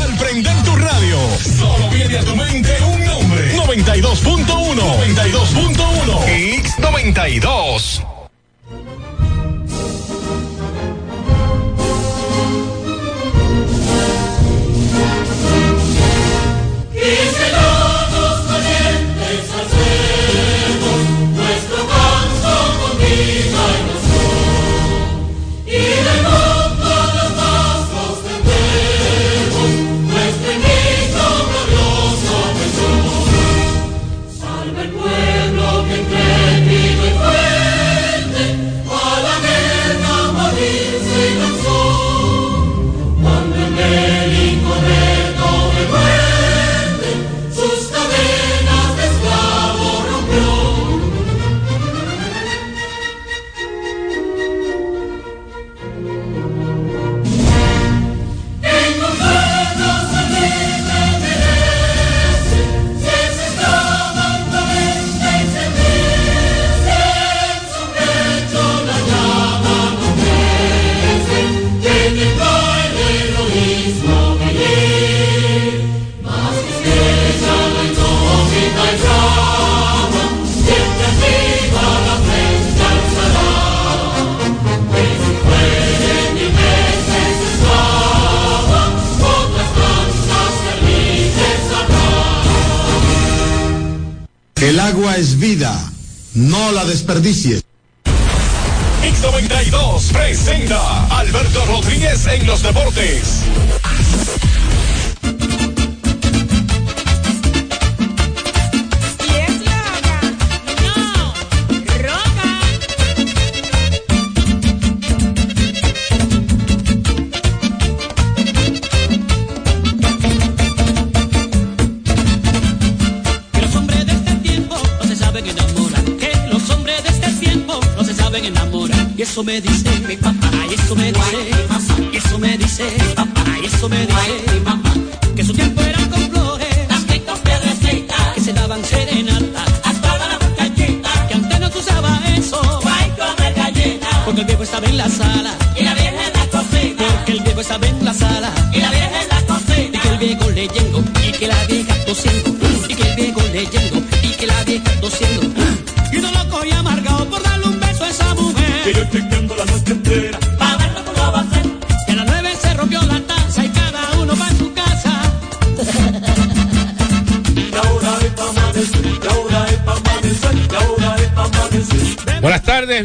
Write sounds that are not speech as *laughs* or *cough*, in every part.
Al prender tu radio, solo viene a tu mente un nombre. 92.1. 92.1. X92. No la desperdicies. X92 presenta Alberto Rodríguez en los deportes. Eso me dice mi papá, y eso me dice y eso me dice papá, y eso me dice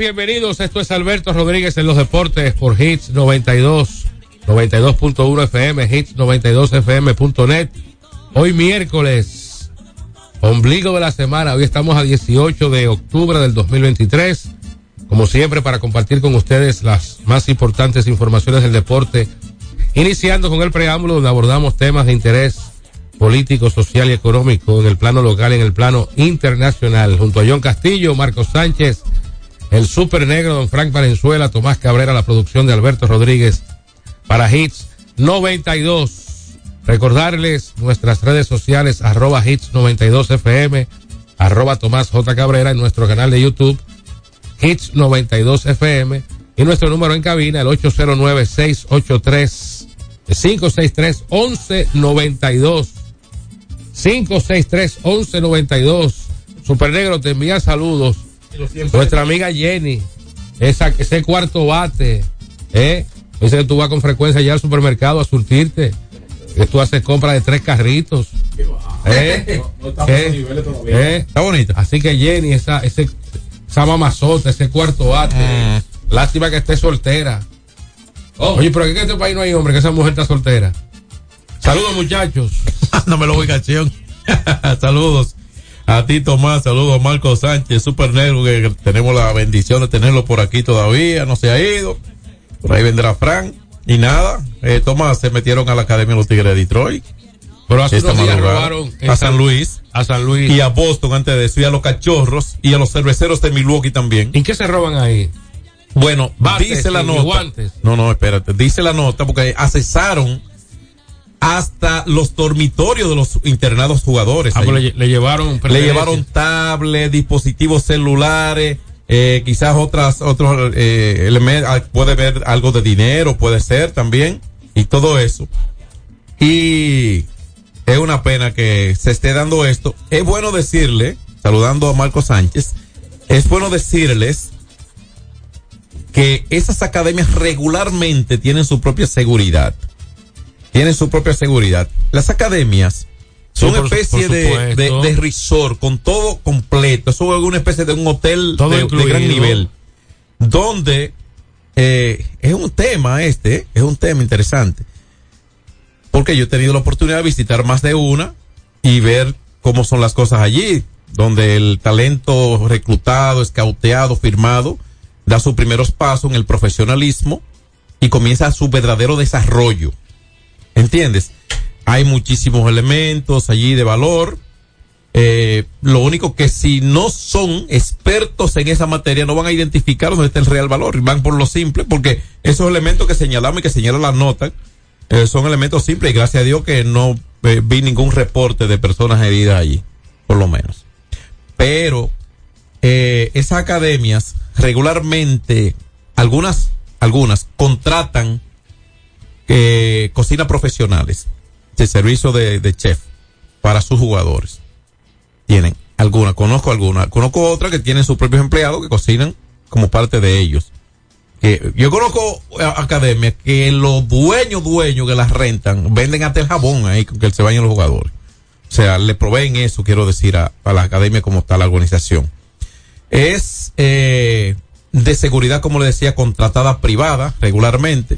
bienvenidos. Esto es Alberto Rodríguez en los deportes por Hits 92, 92.1 FM, Hits 92fm.net. Hoy miércoles, ombligo de la semana. Hoy estamos a 18 de octubre del 2023. Como siempre, para compartir con ustedes las más importantes informaciones del deporte. Iniciando con el preámbulo donde abordamos temas de interés político, social y económico en el plano local y en el plano internacional. Junto a John Castillo, Marcos Sánchez, el super negro don Frank Valenzuela, Tomás Cabrera, la producción de Alberto Rodríguez para Hits 92. Recordarles nuestras redes sociales, arroba Hits 92 FM, arroba Tomás J. Cabrera en nuestro canal de YouTube, Hits 92 FM, y nuestro número en cabina, el 809-683 563 1192 563 1192 Super Negro te envía saludos. Nuestra amiga Jenny, esa, ese cuarto bate, ¿eh? Dice que tú vas con frecuencia ya al supermercado a surtirte. Que tú haces compra de tres carritos. ¿Eh? ¿Eh? ¿Eh? Está bonita. Así que Jenny, esa, ese, esa mamazota, ese cuarto bate. Lástima que esté soltera. Oye, pero aquí en este país no hay hombre, que esa mujer está soltera. Saludos, muchachos. Mándame la ubicación. saludos a ti, Tomás. Saludos a Marco Sánchez, Super Negro, que tenemos la bendición de tenerlo por aquí todavía. No se ha ido. Por ahí vendrá Frank. Y nada, eh, Tomás se metieron a la Academia de los Tigres de Detroit. Pero hace unos días robaron a San Luis. a San Luis. Y a Boston antes de eso, y a los cachorros y a los cerveceros de Milwaukee también. ¿Y qué se roban ahí? Bueno, Bates dice la nota. guantes. No, no, espérate. Dice la nota porque asesaron hasta los dormitorios de los internados jugadores. Ah, pues le, le llevaron Le llevaron tablets, dispositivos celulares, eh, quizás otras, otros eh, elementos, puede ver algo de dinero, puede ser también, y todo eso. Y es una pena que se esté dando esto. Es bueno decirle, saludando a Marco Sánchez, es bueno decirles que esas academias regularmente tienen su propia seguridad. Tienen su propia seguridad. Las academias son Sí, una especie de, de, resort con todo completo. Eso es una especie de un hotel Todo de, gran nivel. Donde eh, es un tema este, es un tema interesante. Porque yo he tenido la oportunidad de visitar más de una y ver cómo son las cosas allí, donde el talento reclutado, escauteado, firmado, da sus primeros pasos en el profesionalismo y comienza su verdadero desarrollo. ¿Entiendes? Hay muchísimos elementos allí de valor. Eh, lo único que si no son expertos en esa materia no van a identificar dónde está el real valor van por lo simple porque esos elementos que señalamos y que señala la nota eh, son elementos simples y gracias a Dios que no eh, vi ningún reporte de personas heridas allí, por lo menos. Pero esas academias regularmente, algunas, algunas contratan eh, cocinas profesionales de servicio de, chef para sus jugadores. Tienen algunas, conozco algunas, conozco otras que tienen sus propios empleados que cocinan como parte de ellos. Que yo conozco eh, academias que los dueños, dueños que las rentan, venden hasta el jabón ahí con que se bañan los jugadores. O sea, le proveen eso, quiero decir, a, la academia como está la organización. Es eh, de seguridad, como le decía, contratada privada regularmente.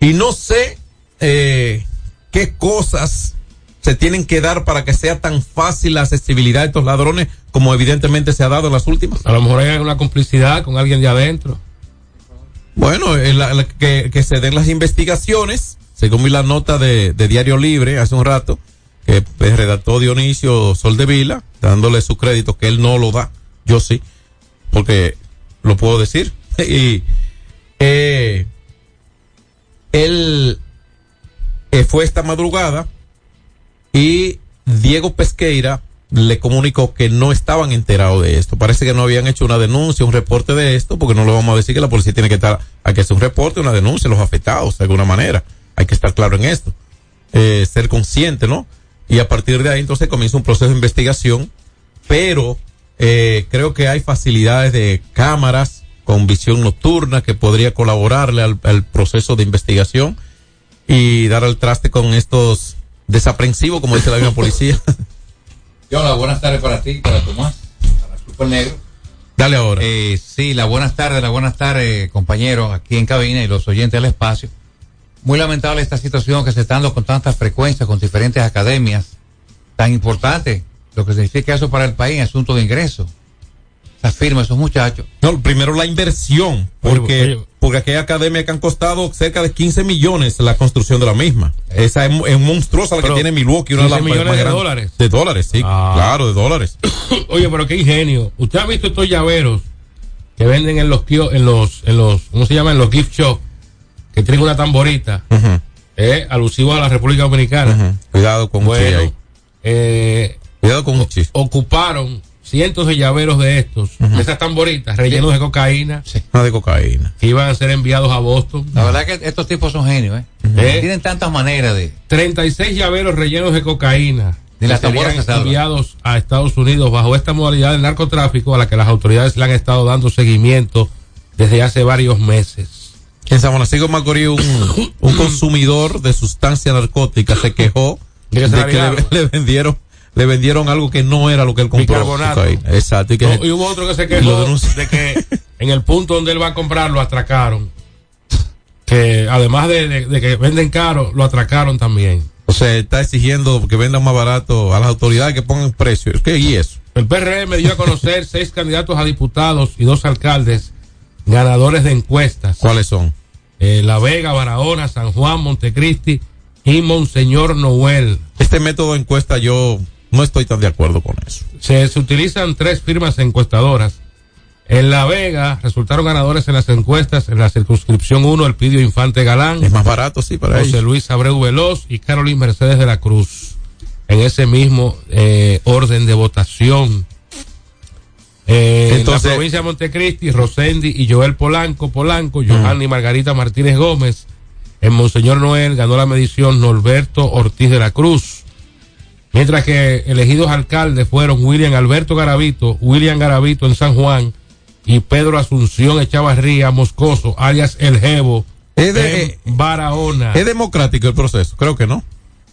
Y no sé eh, qué cosas se tienen que dar para que sea tan fácil la accesibilidad de estos ladrones como evidentemente se ha dado en las últimas. A lo mejor hay una complicidad con alguien de adentro. Bueno, en la- la- que, que se den las investigaciones, según vi la nota de, de Diario Libre hace un rato, que pues, redactó Dionisio Soldevila, dándole su crédito, que él no lo da, yo sí, porque lo puedo decir. *laughs* y eh, él eh, fue esta madrugada y Diego Pesqueira le comunicó que no estaban enterados de esto. Parece que no habían hecho una denuncia, un reporte de esto, porque no lo vamos a decir que la policía tiene que estar, hay que hacer un reporte, una denuncia, los afectados, de alguna manera. Hay que estar claro en esto. Eh, ser consciente, ¿no? Y a partir de ahí entonces comienza un proceso de investigación, pero eh, creo que hay facilidades de cámaras con visión nocturna que podría colaborarle al, al proceso de investigación y dar al traste con estos desaprensivos, como dice la misma policía. *laughs* Hola, buenas tardes para ti, para Tomás, para Super Negro. Dale ahora. Eh, sí, las buenas tardes, las buenas tardes, compañeros, aquí en cabina y los oyentes del espacio. Muy lamentable esta situación que se está dando con tanta frecuencia con diferentes academias tan importantes, lo que significa eso para el país en asunto de ingresos. Esas firmas, esos muchachos. No, primero la inversión, porque, Oye, oye. porque aquí hay academias que han costado cerca de 15 millones la construcción de la misma. Esa es, monstruosa la que tiene Milwaukee, una de las 15 más- millones más de grandes. dólares. De dólares, sí, Ah. claro, de dólares. *coughs* Oye, pero qué ingenio. ¿Usted ha visto estos llaveros que venden en los en los en los ¿cómo se llama? En los gift shops que tienen una tamborita, Ujú, eh, alusivo a la República Dominicana. Cuidado con Bueno, eh, Cuidado con chi. ocuparon cientos de llaveros de estos, de esas tamboritas rellenos de cocaína Nada de cocaína. que iban a ser enviados a Boston. La verdad que estos tipos son genios, ¿eh? ¿Eh? Tienen tantas maneras de... 36 llaveros rellenos de cocaína. De las tamboras enviados a Estados Unidos bajo esta modalidad del narcotráfico a la que las autoridades le han estado dando seguimiento desde hace varios meses. En San Francisco de Macorís un, un *coughs* consumidor de sustancia narcótica se quejó De que le vendieron le vendieron algo que no era lo que él compró. Bicarbonato. Exacto. Y que No, y hubo otro que se quejó de que en el punto donde él va a comprar lo atracaron. Que además de, de- de que venden caro, lo atracaron también. O sea, está exigiendo que vendan más barato a las autoridades que pongan precio. ¿Qué y eso? El PRM dio a conocer *laughs* seis candidatos a diputados y dos alcaldes ganadores de encuestas. ¿Cuáles son? Eh, La Vega, Barahona, San Juan, Montecristi y Monseñor Noel. Este método de encuesta yo no estoy tan de acuerdo con eso. Se, se utilizan tres firmas encuestadoras. En La Vega resultaron ganadores en las encuestas en la circunscripción 1 el Pidio Infante Galán, Es más barato, sí, para José ellos. Luis Abreu Veloz y Carolyn Mercedes de la Cruz. En ese mismo eh, orden de votación. Eh, Entonces- en la provincia de Montecristi, Rosendi y Joel Polanco, Polanco, Johanny y Margarita Martínez Gómez. En Monseñor Noel ganó la medición Norberto Ortiz de la Cruz. Mientras que elegidos alcaldes fueron William Alberto Garavito, William Garavito en San Juan y Pedro Asunción Echavarría Moscoso, alias El Jebo, Es de- en Barahona. ¿Es democrático el proceso? Creo que no.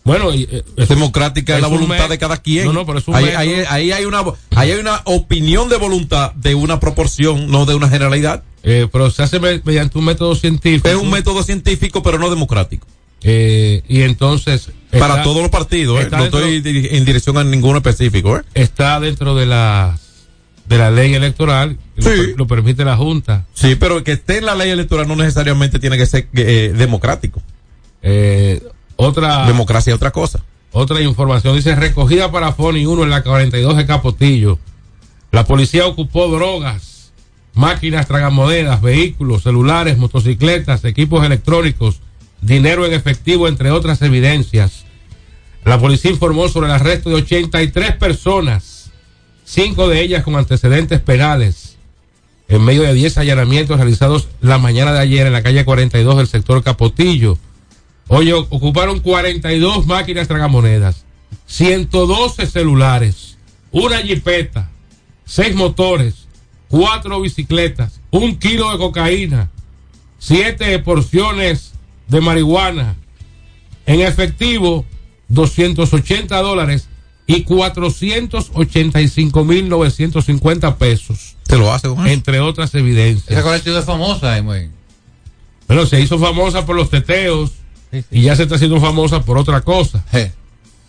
bueno, eh, Es democrática es la un voluntad de cada quien. No, no, pero es un ahí, método. ahí- ahí hay una, ahí hay una opinión de voluntad de una proporción, no de una generalidad. eh, pero se hace me- mediante un método científico. Es un método científico, pero no democrático. Eh, y entonces. Para está- todos los partidos, ¿eh? no dentro- estoy en dirección a ninguno específico. ¿eh? Está dentro de la, de la ley electoral. Sí. lo permite la Junta. Sí, pero que esté en la ley electoral no necesariamente tiene que ser eh, democrático. Eh, otra, Democracia es otra cosa. otra información dice: recogida para Foni 1 en la 42 de Capotillo. La policía ocupó drogas, máquinas tragamonedas, vehículos, celulares, motocicletas, equipos electrónicos, dinero en efectivo, entre otras evidencias. La policía informó sobre el arresto de 83 personas, cinco de ellas con antecedentes penales, en medio de 10 allanamientos realizados la mañana de ayer en la calle 42 del sector Capotillo. Hoy ocuparon 42 máquinas tragamonedas, 112 celulares, una jipeta, seis motores, cuatro bicicletas, un kilo de cocaína, siete porciones de marihuana, en efectivo 280 dólares y 485.950 pesos, Se lo hace con eso. entre otras Esa evidencias. colectiva es famosa, eh. Pero se hizo famosa por los teteos Sí, sí. y ya se está haciendo famosa por otra cosa.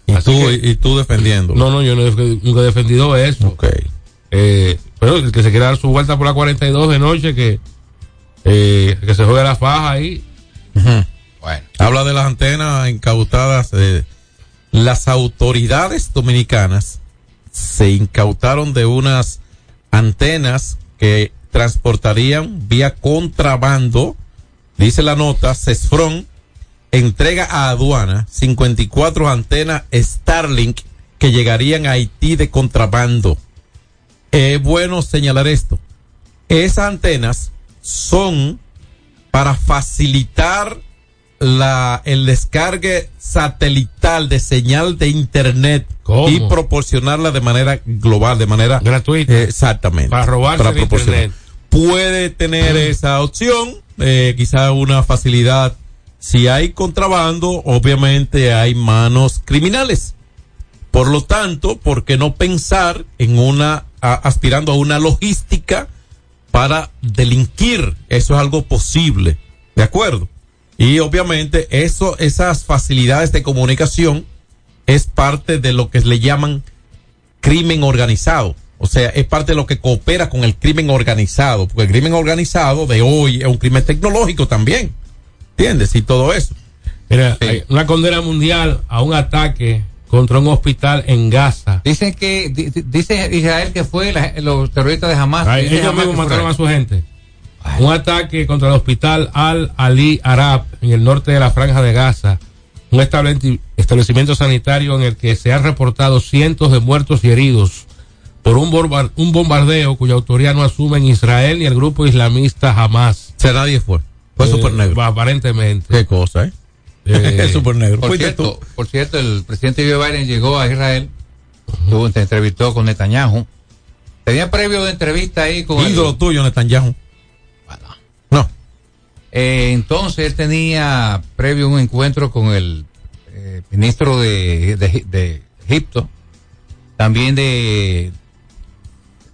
Y así tú, que- y tú defendiéndolo. No, no, yo no he- nunca he defendido eso. Ok. Eh, pero el que se quiera dar su vuelta por la 42 de noche, que, eh, que se juegue la faja ahí. Bueno, Habla de las antenas incautadas. eh, las autoridades dominicanas se incautaron de unas antenas que transportarían vía contrabando. Dice la nota, Cesfron entrega a aduana 54 antenas Starlink que llegarían a Haití de contrabando. Es bueno señalar esto. Esas antenas son para facilitar la, el descargue satelital de señal de internet ¿Cómo? y proporcionarla de manera global, de manera Gratuita. eh, exactamente. Para robarse el proporcionar. internet. Puede tener esa opción, eh, quizá una facilidad. Si hay contrabando, obviamente hay manos criminales. Por lo tanto, ¿por qué no pensar en una, a- aspirando a una logística para delinquir? Eso es algo posible. ¿De acuerdo? Y obviamente eso, esas facilidades de comunicación es parte de lo que le llaman crimen organizado. O sea, es parte de lo que coopera con el crimen organizado. Porque el crimen organizado de hoy es un crimen tecnológico también. ¿Entiendes? Y todo eso. Mira, Sí. una condena mundial a un ataque contra un hospital en Gaza. dicen que, di- di- dice Israel que fue la- los terroristas de Hamas. Ay, ellos mismos mataron a su gente. Ay. Un ataque contra el hospital Al Ali Arab en el norte de la franja de Gaza. Un estableci- establecimiento sanitario en el que se han reportado cientos de muertos y heridos por un, un bombardeo cuya autoría no asumen Israel ni el grupo islamista Hamas. Sea, nadie fue. Fue Eh, súper negro. Aparentemente. Qué cosa, ¿eh? Eh, es *laughs* súper negro. Por cierto, por cierto, el presidente Joe Biden llegó a Israel, tuvo, se entrevistó con Netanyahu. Tenía previo de entrevista ahí con el- Ídolo tuyo, Netanyahu. Bueno. No. Eh, entonces él tenía previo un encuentro con el eh, ministro de, de- de Egipto, también de,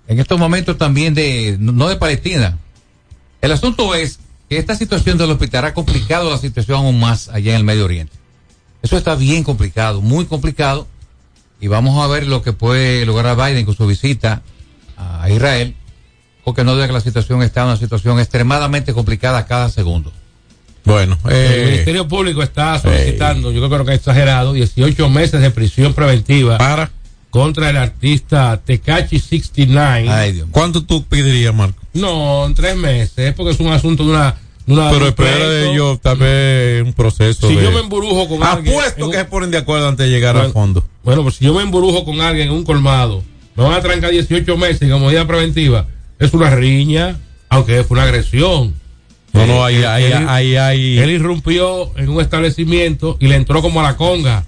en estos momentos también de, no de Palestina. El asunto es esta situación del hospital ha complicado la situación aún más allá en el Medio Oriente. Eso está bien complicado, muy complicado, y vamos a ver lo que puede lograr Biden con su visita a Israel, porque no duda que la situación está en una situación extremadamente complicada cada segundo. Bueno, El eh, Ministerio Público está solicitando, yo creo que es exagerado, 18 meses de prisión preventiva para. contra el artista Tecachi 69. Ay, Dios. ¿Cuánto tú pedirías, Marco? No, en tres meses, porque es un asunto de una. De una Pero un espera de ellos, tal vez un proceso Si de... yo me embrujo con alguien. en Apuesto un- que se ponen de acuerdo antes de llegar Bueno, al fondo. Bueno, pues si yo me embrujo con alguien en un colmado me van a trancar 18 meses como medida preventiva, es una riña, aunque fue una agresión. No, no, ahí, Él- ahí, él- ahí, ahí. Él irrumpió en un establecimiento y le entró como a la conga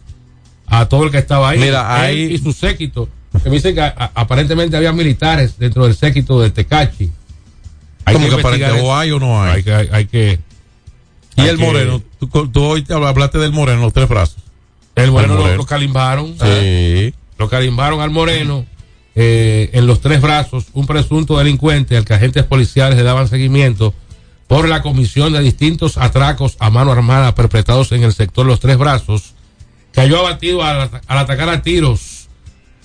a todo el que estaba ahí. Mira, Él ahí- y su séquito. Que me dicen que a- a- aparentemente había militares dentro del séquito de Tecachi. Hay ¿Cómo que aparente? ¿O hay o no hay? Hay que, hay, hay que. Y hay el que- moreno, tú, tú hoy te hablaste del moreno, los tres brazos. El moreno, El lo- moreno. Lo, calimbaron. Sí. Lo calimbaron al moreno eh, en los tres brazos, un presunto delincuente al que agentes policiales le daban seguimiento por la comisión de distintos atracos a mano armada perpetrados en el sector Los Tres Brazos, cayó abatido al, ata- al atacar a tiros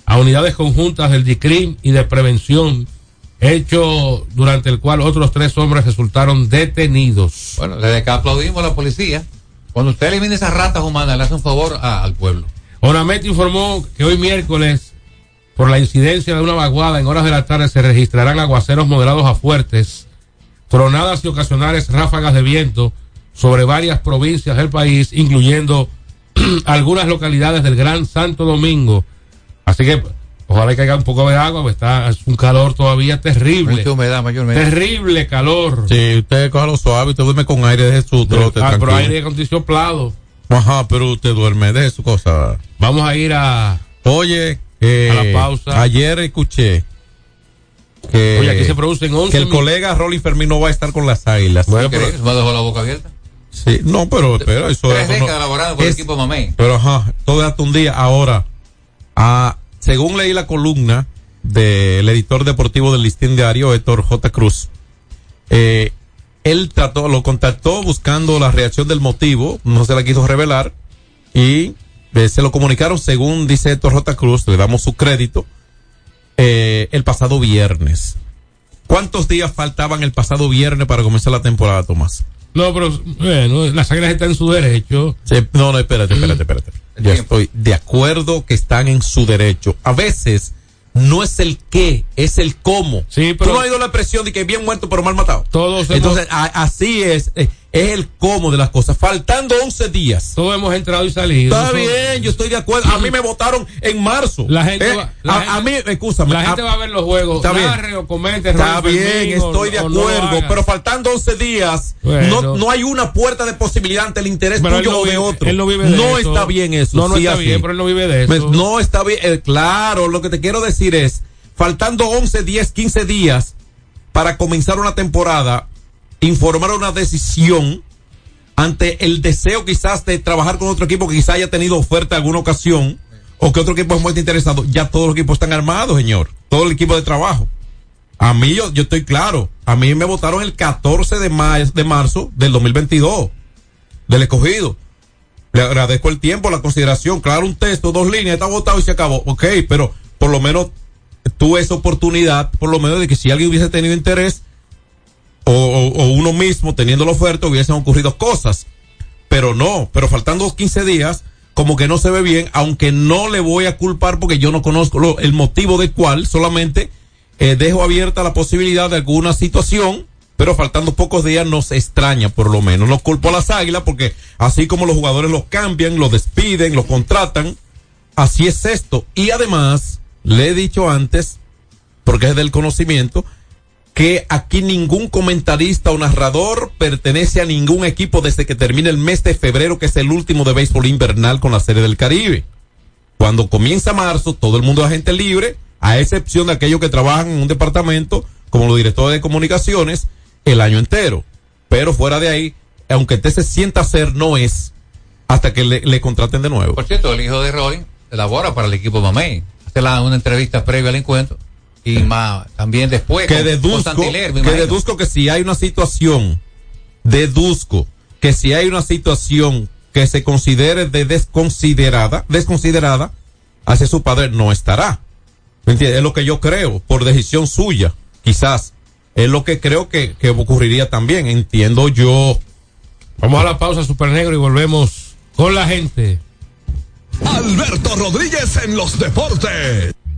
a unidades conjuntas del DICRIM y de prevención, hecho durante el cual otros tres hombres resultaron detenidos. Bueno, desde que aplaudimos a la policía, cuando usted elimina esas ratas humanas, le hace un favor a- al pueblo. Onamet informó que hoy miércoles, por la incidencia de una vaguada en horas de la tarde, se registrarán aguaceros moderados a fuertes, tronadas y ocasionales ráfagas de viento sobre varias provincias del país, incluyendo *clears throat* algunas localidades del Gran Santo Domingo. Así que ojalá que haya un poco de agua, pues está, es un calor todavía terrible. Mucha humedad mayormente. Terrible calor. Sí, usted coja lo suave, usted duerme con aire, deje su trote. Ah, pero aire acondicionado. Ajá, pero usted duerme, deje su cosa. Vamos a ir a. Oye, eh, A la pausa. Ayer escuché que, Oye, aquí se producen 11 que el mil- colega Rolly Fermín no va a estar con las águilas. Bueno, ¿Qué pero-? Me dejó la boca abierta. Sí, no, pero espera, eso, Tres eso no- décadas laborando con el es- equipo Mamey. Pero ajá, todo hasta un día. Ahora, ah, según leí la columna del editor deportivo del Listín Diario, Héctor J. Cruz, eh, él trató, lo contactó buscando la reacción del motivo, no se la quiso revelar, y eh, se lo comunicaron según dice Héctor J. Cruz, le damos su crédito, eh, el pasado viernes. ¿Cuántos días faltaban el pasado viernes para comenzar la temporada, Tomás? No, pero bueno, las águilas están en su derecho. Sí, no, no, espérate, espérate, espérate. Yo estoy de acuerdo que están en su derecho. A veces no es el qué, es el cómo. Sí, pero- Tú no has oído la expresión de que bien muerto pero mal matado. Todos hemos- Entonces, a- así es, eh, es el cómo de las cosas. Faltando 11 días. Todos hemos entrado y salido. Está bien, yo estoy de acuerdo. A mí me votaron en marzo. La gente Eh, va- la a, gente- a mí, escúchame. La gente a- va a ver los juegos. Está bien. narre o comente. Está bien, estoy de o no acuerdo, pero faltando 11 días, Bueno. no, no hay una puerta de posibilidad ante el interés Pero tuyo no o de vive- otro. él no vive de eso. está bien eso. No, no sí, está así. bien, pero él no vive de eso. No está bien, eh, claro, lo que te quiero decir es, faltando 11, 10, 15 días para comenzar una temporada, informar una decisión ante el deseo quizás de trabajar con otro equipo que quizás haya tenido oferta alguna ocasión o que otro equipo es muy interesado, ya todos los equipos están armados, señor. Todo el equipo de trabajo. A mí yo, yo estoy claro, a mí me votaron el 14 de, ma- de marzo del 2022 del escogido. Le agradezco el tiempo, la consideración. Claro, un texto, dos líneas, está votado y se acabó. Ok, pero por lo menos tuve esa oportunidad, por lo menos de que si alguien hubiese tenido interés, o, uno mismo teniendo la oferta, hubiesen ocurrido cosas. Pero no, pero faltando 15 días, como que no se ve bien, aunque no le voy a culpar porque yo no conozco lo- el motivo de cuál, solamente eh, dejo abierta la posibilidad de alguna situación, pero faltando pocos días nos extraña por lo menos. No culpo a las águilas porque así como los jugadores los cambian, los despiden, los contratan, así es esto. Y además, le he dicho antes, porque es del conocimiento, que aquí ningún comentarista o narrador pertenece a ningún equipo desde que termine el mes de febrero, que es el último de béisbol invernal con la Serie del Caribe. Cuando comienza marzo, todo el mundo es agente libre, a excepción de aquellos que trabajan en un departamento, como los directores de comunicaciones, el año entero. Pero fuera de ahí, aunque usted se sienta hacer, no es hasta que le, contraten de nuevo. Por cierto, el hijo de Rolling labora para el equipo Mamey. Hace la- una entrevista previa al encuentro y más también después que con- con deduzco, Santiler, me que imagino. deduzco que si hay una situación, deduzco que si hay una situación que se considere de desconsiderada, desconsiderada, hacia su padre no estará. ¿Me entiendes? Es lo que yo creo, por decisión suya, quizás. Es lo que creo que, que ocurriría también, entiendo yo. Vamos a la pausa, Super Negro, y volvemos con la gente. Alberto Rodríguez en los deportes.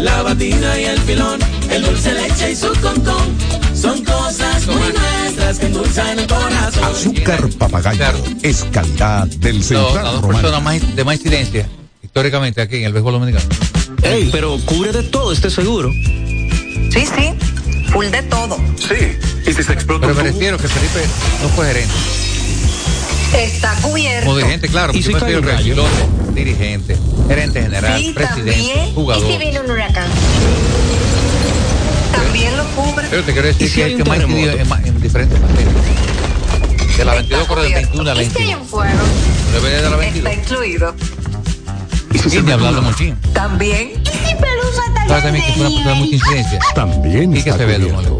la batida y el filón, el dulce leche y su concón. Son cosas muy nuestras que endulzan el corazón. Azúcar papagayo es calidad del Central las dos Romana. personas más, de más incidencia históricamente aquí en el béisbol dominicano. Ey, pero cubre de todo este seguro. Sí, sí, full de todo. Sí. ¿Y si se explota Pero me refiero que Felipe no fue gerente. Está cubierto. Como dirigente, claro. ¿Y si porque cae dirigente, gerente general, Sí, presidente, también. jugador. ¿Y si viene un huracán? También lo cubre. Pero te quiero decir ¿Y si que hay el que más en, en diferentes materias. De la 22 Está corre del cubierto. 21 a la ¿Y si hay 22. un fuego? Debe de la Está 22. incluido. ¿Y si Y ni hablar de Monchín. También. ¿Y si Pelusa está Sabes también que fue una persona de mucha incidencia. También Y que se ve, cubierto.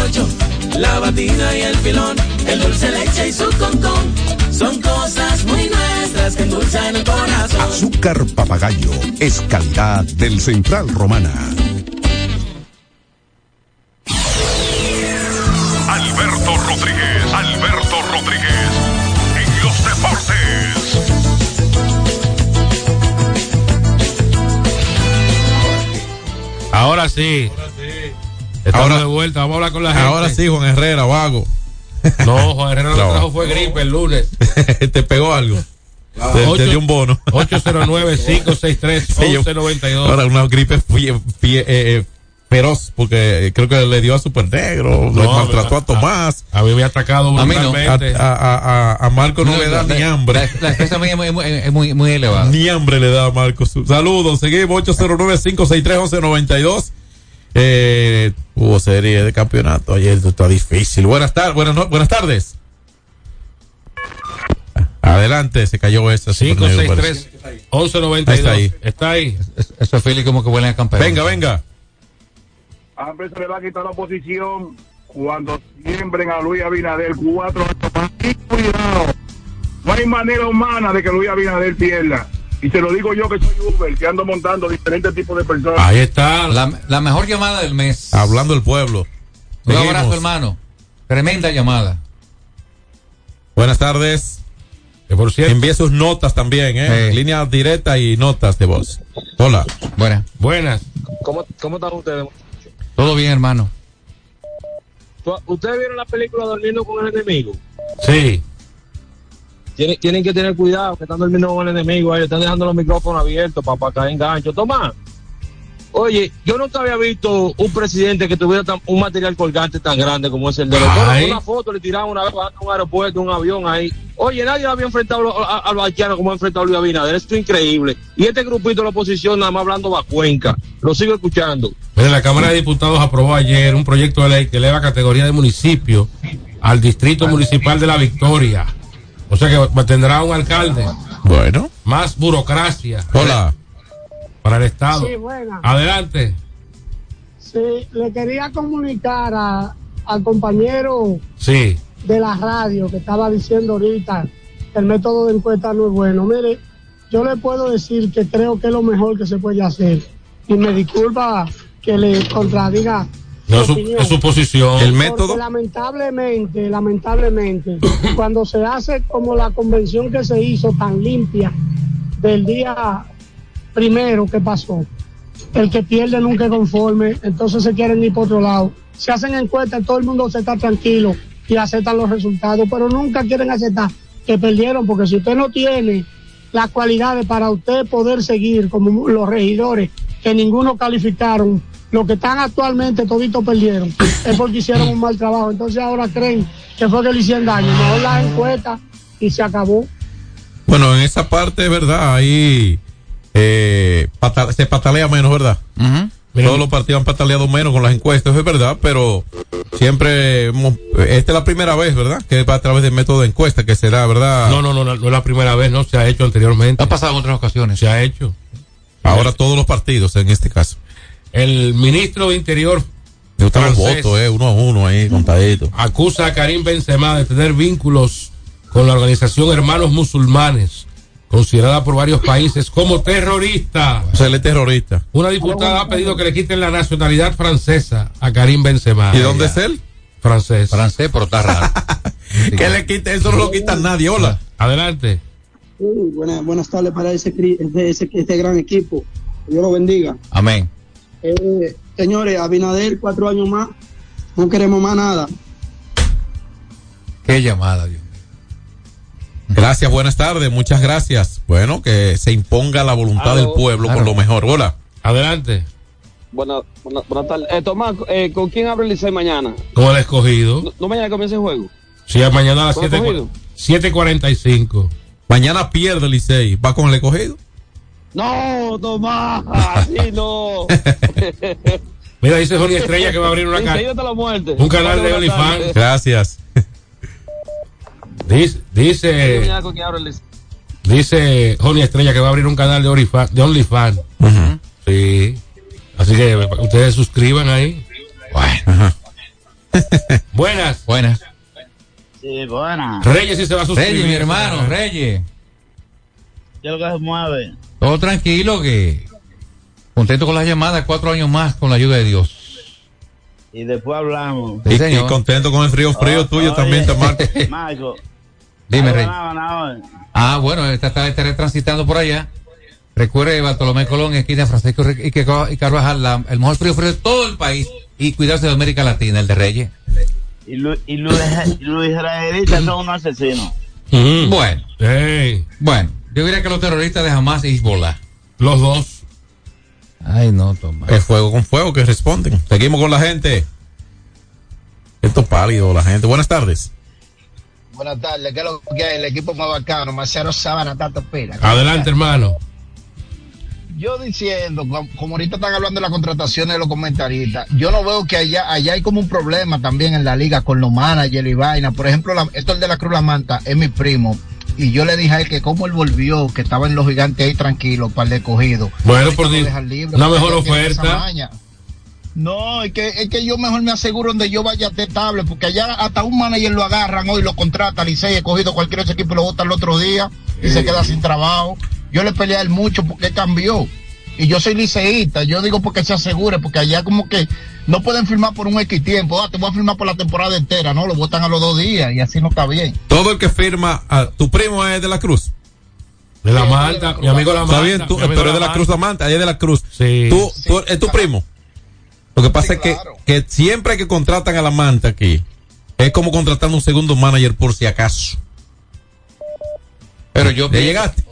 la batida y el filón, el dulce leche y su concón. Son cosas muy nuestras que endulzan el corazón. Azúcar papagayo es calidad del Central Romana. Alberto Rodríguez, Alberto Rodríguez, en los deportes. Ahora sí. Estamos Ahora- de vuelta, vamos a hablar con la gente. Ahora sí, Juan Herrera, vago. No, Juan Herrera lo No. trajo fue gripe el lunes. *laughs* Te pegó algo. Te, te dio un bono. 809-563-1192. *laughs* Ahora una gripe fie- fie- eh, eh, feroz, porque creo que le dio a Super Negro, le No, maltrató a a- Tomás. A mí me ha atacado A mí no. A, a, a, a- a Marco no, le da la- ni hambre. La, la mía es muy, muy, es muy, muy elevada. Ni hambre le da a Marco. Saludos, seguimos 809-563-1192. Eh, hubo serie de campeonato ayer, esto está difícil. Buenas tardes, buenas, no- buenas tardes. Adelante, se cayó esa. Super Negro, parece. 563-1192. Ahí está ahí. Está ahí. Eso es Félix como que huele a campeón. Venga, venga. Hambre se le va a quitar la oposición cuando siembren a Luis Abinader cuatro años más. Y cuidado, no hay manera humana de que Luis Abinader pierda. Y se lo digo yo que soy Uber, que ando montando diferentes tipos de personas. Ahí está. La, la mejor llamada del mes. Hablando del pueblo. Un Seguimos. abrazo, hermano. Tremenda llamada. Buenas tardes. Que por cierto, Envíe sus notas también, ¿eh? Sí. Línea directa y notas de voz. Hola. Buena. buenas. ¿Cómo, cómo están ustedes? Todo bien, hermano. ¿Tú- ¿Ustedes vieron la película Durmiendo con el enemigo? Sí. Tienen, tienen que tener cuidado que están durmiendo con el enemigo. Ellos están dejando los micrófonos abiertos para, para caer en gancho. Tomás, oye, yo nunca había visto un presidente que tuviera tan- un material colgante tan grande como es el de los. Una foto le tiraban una vez bajando a un aeropuerto, un avión ahí. Oye, nadie había enfrentado a, a, los haitianos como ha enfrentado Luis Abinader. Esto es increíble. Y este grupito de la oposición nada más hablando va Cuenca. Lo sigo escuchando. Mire, la Cámara de Diputados aprobó ayer un proyecto de ley que eleva categoría de municipio al distrito municipal de la Victoria. O sea que tendrá un alcalde. Bueno. Más burocracia. Hola. Para el Estado. Sí, buena. Adelante. Sí, le quería comunicar a- al compañero Sí. de la radio que estaba diciendo ahorita que el método de encuesta no es bueno. Mire, yo le puedo decir que creo que es lo mejor que se puede hacer. Y me disculpa que le contradiga. No es su, opinión. es su posición. Porque lamentablemente, lamentablemente, *coughs* cuando se hace como la convención que se hizo tan limpia del día primero que pasó, el que pierde nunca es conforme, entonces se quieren ir por otro lado. Se hacen encuestas, todo el mundo se está tranquilo y aceptan los resultados, pero nunca quieren aceptar que perdieron, porque si usted no tiene las cualidades para usted poder seguir como los regidores, que ninguno calificaron, los que están actualmente toditos perdieron, es porque hicieron un mal trabajo. Entonces ahora creen que fue que le hicieron daño. Mejor las encuestas y se acabó. Bueno, en esa parte, ¿verdad? Ahí eh, pata- se patalea menos, ¿verdad? Todos los partidos han pataleado menos con las encuestas, es verdad, pero siempre hemos- esta es la primera vez, ¿verdad? Que va a través del método de encuesta que se da, ¿verdad? No, no, no, no, no es la primera vez, no se ha hecho anteriormente. Ha pasado en otras ocasiones. Se ha hecho. Ahora todos los partidos en este caso. El ministro de Interior los francés votos, eh, uno a uno ahí, contadito. acusa a Karim Benzema de tener vínculos con la organización Hermanos Musulmanes, considerada por varios países como terrorista. O sea, él es terrorista. Una diputada ha pedido que le quiten la nacionalidad francesa a Karim Benzema. ¿Y dónde es él? Francés. Francés, pero está raro. *laughs* que le quite, eso no lo quita nadie. Hola. Adelante. Sí, buenas, buenas tardes para ese, cri- ese, ese- este gran equipo. Que Dios lo bendiga. Amén. Eh, señores, Abinader, cuatro años más. No queremos más nada. Qué llamada, Dios. Gracias, buenas tardes, muchas gracias. Bueno, que se imponga la voluntad del pueblo con Claro. lo mejor. Hola. Adelante. Buenas buena, buena tardes. Eh, Tomás, eh, ¿con quién abre el Licey mañana? Con el escogido. ¿No, no mañana comienza el juego? Sí, mañana a las ¿Con el 7 escogido? 7.45. Mañana pierde el Licey. ¿Va con el escogido? No, Tomás, así *laughs* no. *laughs* Mira, dice Joni Estrella que va a abrir una Licey ca- hasta la muerte. un canal de OnlyFans. Gracias. *laughs* Dice, dice, dice Joni Estrella que va a abrir un canal de OnlyFans. De OnlyFans. Sí. Así que ustedes suscriban ahí. Buenas. Buenas. Sí, buena. Reyes sí se va a suscribir. Reyes, mi hermano, Reyes. ¿Qué es lo que se mueve? Todo tranquilo, que contento con las llamadas, cuatro años más con la ayuda de Dios. Y después hablamos. Sí, y, señor. y contento con el frío frío Oh, tuyo oye, también, te marco. *laughs* Marco. Dime, ¿algo Rey. ganaba, ganaba hoy? Ah, bueno, esta estaré transitando por allá. Recuerde Bartolomé Colón, esquina Francisco Ri- y, que- y Carvajal, la- el mejor frío frío de todo el país. Y cuidarse de América Latina, el de Reyes. Y, Lu- y Luis, y Luis Israelita son unos asesinos. Bueno, bueno, yo diría que los terroristas de Hamas y Hezbollah. Los dos. Ay, no, Tomás. Es fuego con fuego que responden. Seguimos con la gente. Esto es pálido, la gente. Buenas tardes. Buenas tardes, ¿qué es lo que hay? El equipo más bacano, Marcelo Sabana, Tato Pira. Adelante, hermano. Yo diciendo, como, ahorita están hablando de las contrataciones de los comentaristas, yo no veo que allá, allá hay como un problema también en la liga con los managers y vaina. Por ejemplo, la, esto el de la Cruz La Manta es mi primo. Y yo le dije a él que como él volvió, que estaba en los gigantes ahí tranquilo para el de cogido. Bueno, por lo di- dejan libre, una mejor oferta. No, es que, es que yo mejor me aseguro donde yo vaya a estable, porque allá hasta un manager lo agarran hoy, lo contrata, Licey, he cogido cualquier otro equipo y lo vota el otro día y se queda sin trabajo. Yo le peleé a él mucho porque cambió. Y yo soy liceísta, yo digo porque se asegure, porque allá como que no pueden firmar por un X tiempo, ah, te voy a firmar por la temporada entera, no, lo votan a los dos días y así no está bien. Todo el que firma, a- tu primo es de la Cruz. De la Malta, mi amigo la Está Malta. bien, tú, pero es de la Malta. Cruz la Manta, allá es de la Cruz. Sí. Tú, tú- es tu primo. Lo que pasa es que, que siempre que contratan a la Manta aquí, es como contratando un segundo manager por si acaso. Pero yo ¿Ya pienso- llegaste?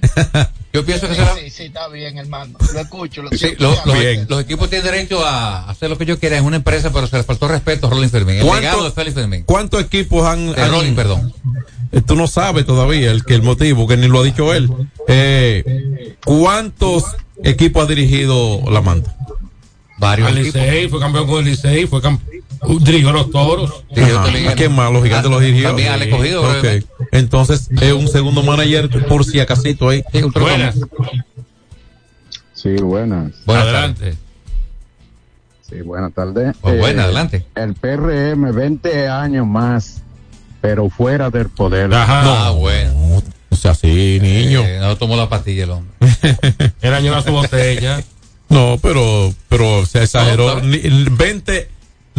*laughs* Yo pienso que será. sí, sí, está bien, hermano. Lo escucho, lo Sí, lo- los, los equipos tienen derecho a hacer lo que ellos quieran en una empresa, pero se les faltó respeto a Rolling Fermín. El ¿Cuánto- legado de Félix Fermín. ¿Cuántos equipos han, De han- Rolling, perdón. Eh, Tú no sabes todavía el que el motivo, que ni lo ha dicho él. Eh, ¿Cuántos equipos ha dirigido la Manta? Varios Al equipos. Licey, fue campeón con el Licey, fue campeón. Dirigió los toros. Ajá. ¿Quién más? Los gigantes los dirigió. También al escogido, Ok. brevemente. Entonces, es un segundo manager por si acasito ahí. Buenas. Sí, buenas. Adelante. Sí, buenas tardes. Pues buena, Eh, adelante. El PRM, 20 años más, pero fuera del poder. Ah, bueno. O sea, sí, niño. Eh, no tomó la pastilla el hombre. *laughs* Era año su botella. No, pero, pero se exageró. No, Ni, 20,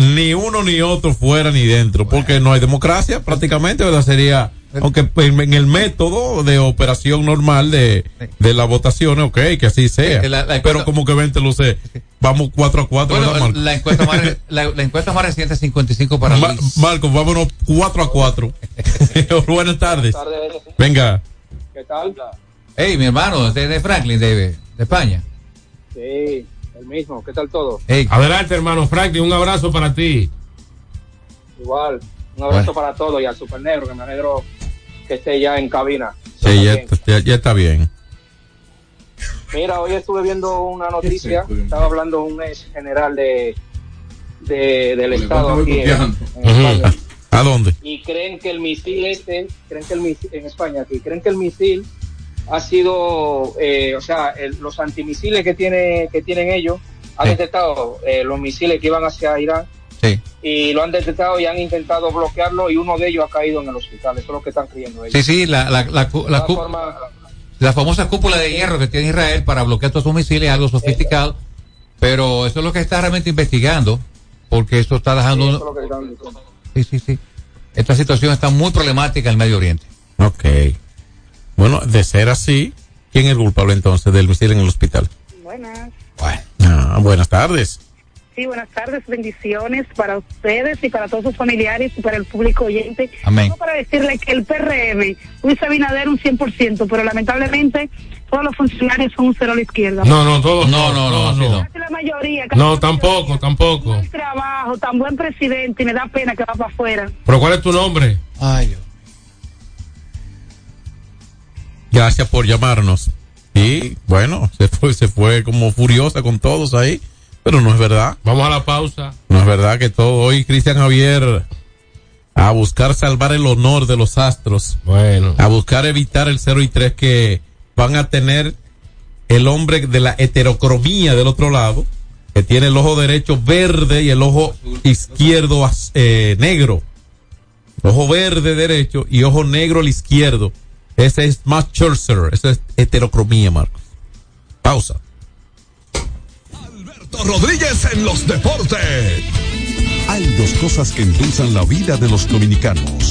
ni uno ni otro fuera ni dentro, porque no hay democracia prácticamente, ¿verdad? Sería, aunque en, el método de operación normal de, de las votaciones, ok, que así sea. La- la encuesta- pero como que 20 luce, vamos 4 a 4, Bueno, ¿verdad, Marco? la encuesta, más, *laughs* la, la encuesta más reciente es 55 para Ma- Luis. Marco, vámonos 4 a 4. *laughs* *laughs* Buenas tardes. Venga. ¿Qué tal? Hey, mi hermano, de, de Franklin, de, de España. Sí, el mismo. ¿Qué tal todo? Hey, Adelante, hermano Franklin, un abrazo para ti. Igual. Un abrazo para todos y al Super Negro, que me alegro que esté ya en cabina. Sí, ya, ya- ya está bien. Mira, hoy estuve viendo una noticia, estaba hablando un ex general de, de- del Estado aquí en, en España. ¿A dónde? y creen que el misil este, creen que el misil, en España aquí, creen que el misil ha sido, eh, o sea, el- los antimisiles que tiene que tienen ellos han Sí. detectado eh, los misiles que iban hacia Irán Sí. y lo han detectado y han intentado bloquearlo y uno de ellos ha caído en el hospital. Eso es lo que están creyendo ellos. Sí, sí, la, la, la, la, la famosa cúpula de hierro que tiene Israel para bloquear todos sus misiles es algo sofisticado, pero eso es lo que está realmente investigando, porque eso está sí, dejando... eso es lo que están diciendo. Sí, sí, sí. Esta situación está muy problemática en el Medio Oriente. Ok. Bueno, de ser así, ¿quién es el culpable entonces del misil en el hospital? Buenas. Ah, buenas tardes. Sí, buenas tardes, bendiciones para ustedes y para todos sus familiares y para el público oyente. Amén. Solo para decirle que el PRM, Luis Abinader un 100%, pero lamentablemente todos los funcionarios son un cero a la izquierda. No, no, todos No, no, no, no. Casi la mayoría. casi No, la tampoco, tampoco. mayoría. trabajo, tan buen presidente y me da pena que va para afuera. ¿Pero cuál es tu nombre? Ay, Gracias por llamarnos. Y bueno, *laughs* se fue, se fue como furiosa con todos ahí, pero no es verdad. Vamos a la pausa. No es verdad que todo hoy Cristian Javier a buscar salvar el honor de los astros, Bueno. a buscar evitar el 0 y 3 que van a tener el hombre de la heterocromía del otro lado, que tiene el ojo derecho verde y el ojo izquierdo eh, negro. Ojo verde derecho y ojo negro al izquierdo. Ese es más Scherzer, esa es heterocromía, Marcos. Pausa. Rodríguez en los deportes. Hay dos cosas que endulzan la vida de los dominicanos: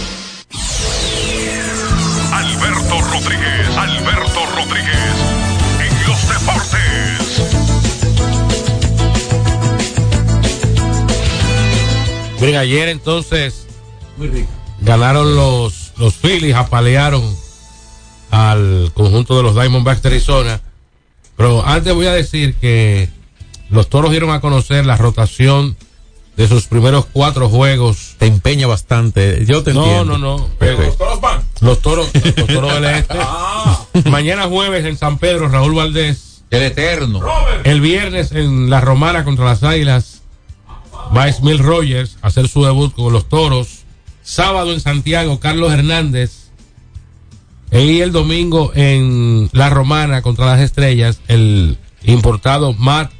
Alberto Rodríguez, Alberto Rodríguez, en los deportes. Miren, ayer entonces Muy rico. ganaron los, los Phillies, apalearon al conjunto de los Diamondbacks de Arizona. Pero antes voy a decir que los toros dieron a conocer la rotación de sus primeros cuatro juegos. Te empeña bastante. Yo te no, entiendo. No, no, Pero Los toros van. Los toros, los toros del este. Mañana jueves en San Pedro, Raúl Valdés. El eterno. El viernes en La Romana contra las Águilas. Va Smil Rogers a hacer su debut con los toros. Sábado en Santiago, Carlos Hernández. Y el domingo en La Romana contra las Estrellas, el importado Matt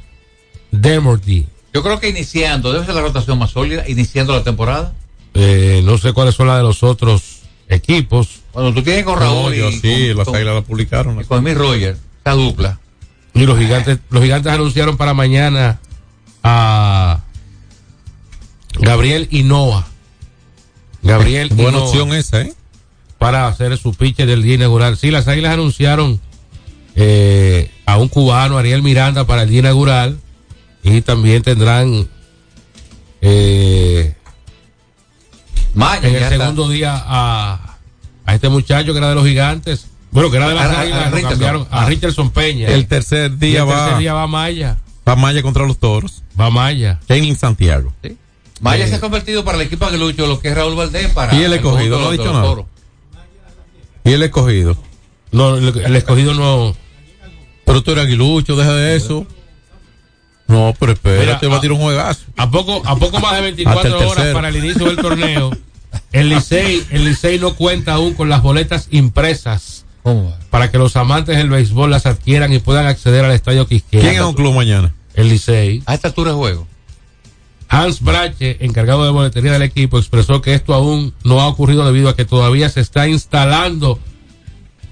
Demorty. Yo creo que iniciando, debe ser la rotación más sólida, iniciando la temporada. Eh, no sé cuáles son las de los otros equipos. Cuando tú tienes con Raúl y sí, con- las con- águilas la publicaron. y con mi Roger, esa dupla. Y los gigantes, los gigantes anunciaron para mañana a Gabriel Hinoa. Gabriel Buena Hinoa opción esa, ¿eh? Para hacer su pitcher del día inaugural. Sí, las águilas anunciaron eh, a un cubano, Ariel Miranda, para el día inaugural. Y también tendrán eh, En el segundo día a, a este muchacho que era de los gigantes. Bueno, que era de las A- a- a águilas, lo Richardson. cambiaron a Ah. Richardson Peña. El tercer día el va, tercer día va Maya. va Maya contra los toros. Va Maya. En Santiago. Maya Eh. se ha convertido para el equipo aguilucho lo que es Raúl Valdés para Y el escogido, no ha dicho los nada. toros. Y el escogido. No, el, el escogido no. Pero tú eres aguilucho, deja de eso. No, pero espérate, Mira, va a tirar un juegazo. A poco, a poco más de Hasta 24 el horas para el inicio del torneo, el Licey, el Licey no cuenta aún con las boletas impresas para que los amantes del béisbol las adquieran y puedan acceder al estadio Quisqueya. ¿Quién es un club mañana? El Licey. A esta altura de juego. Hans Brache, encargado de boletería del equipo, expresó que esto aún no ha ocurrido debido a que todavía se está instalando.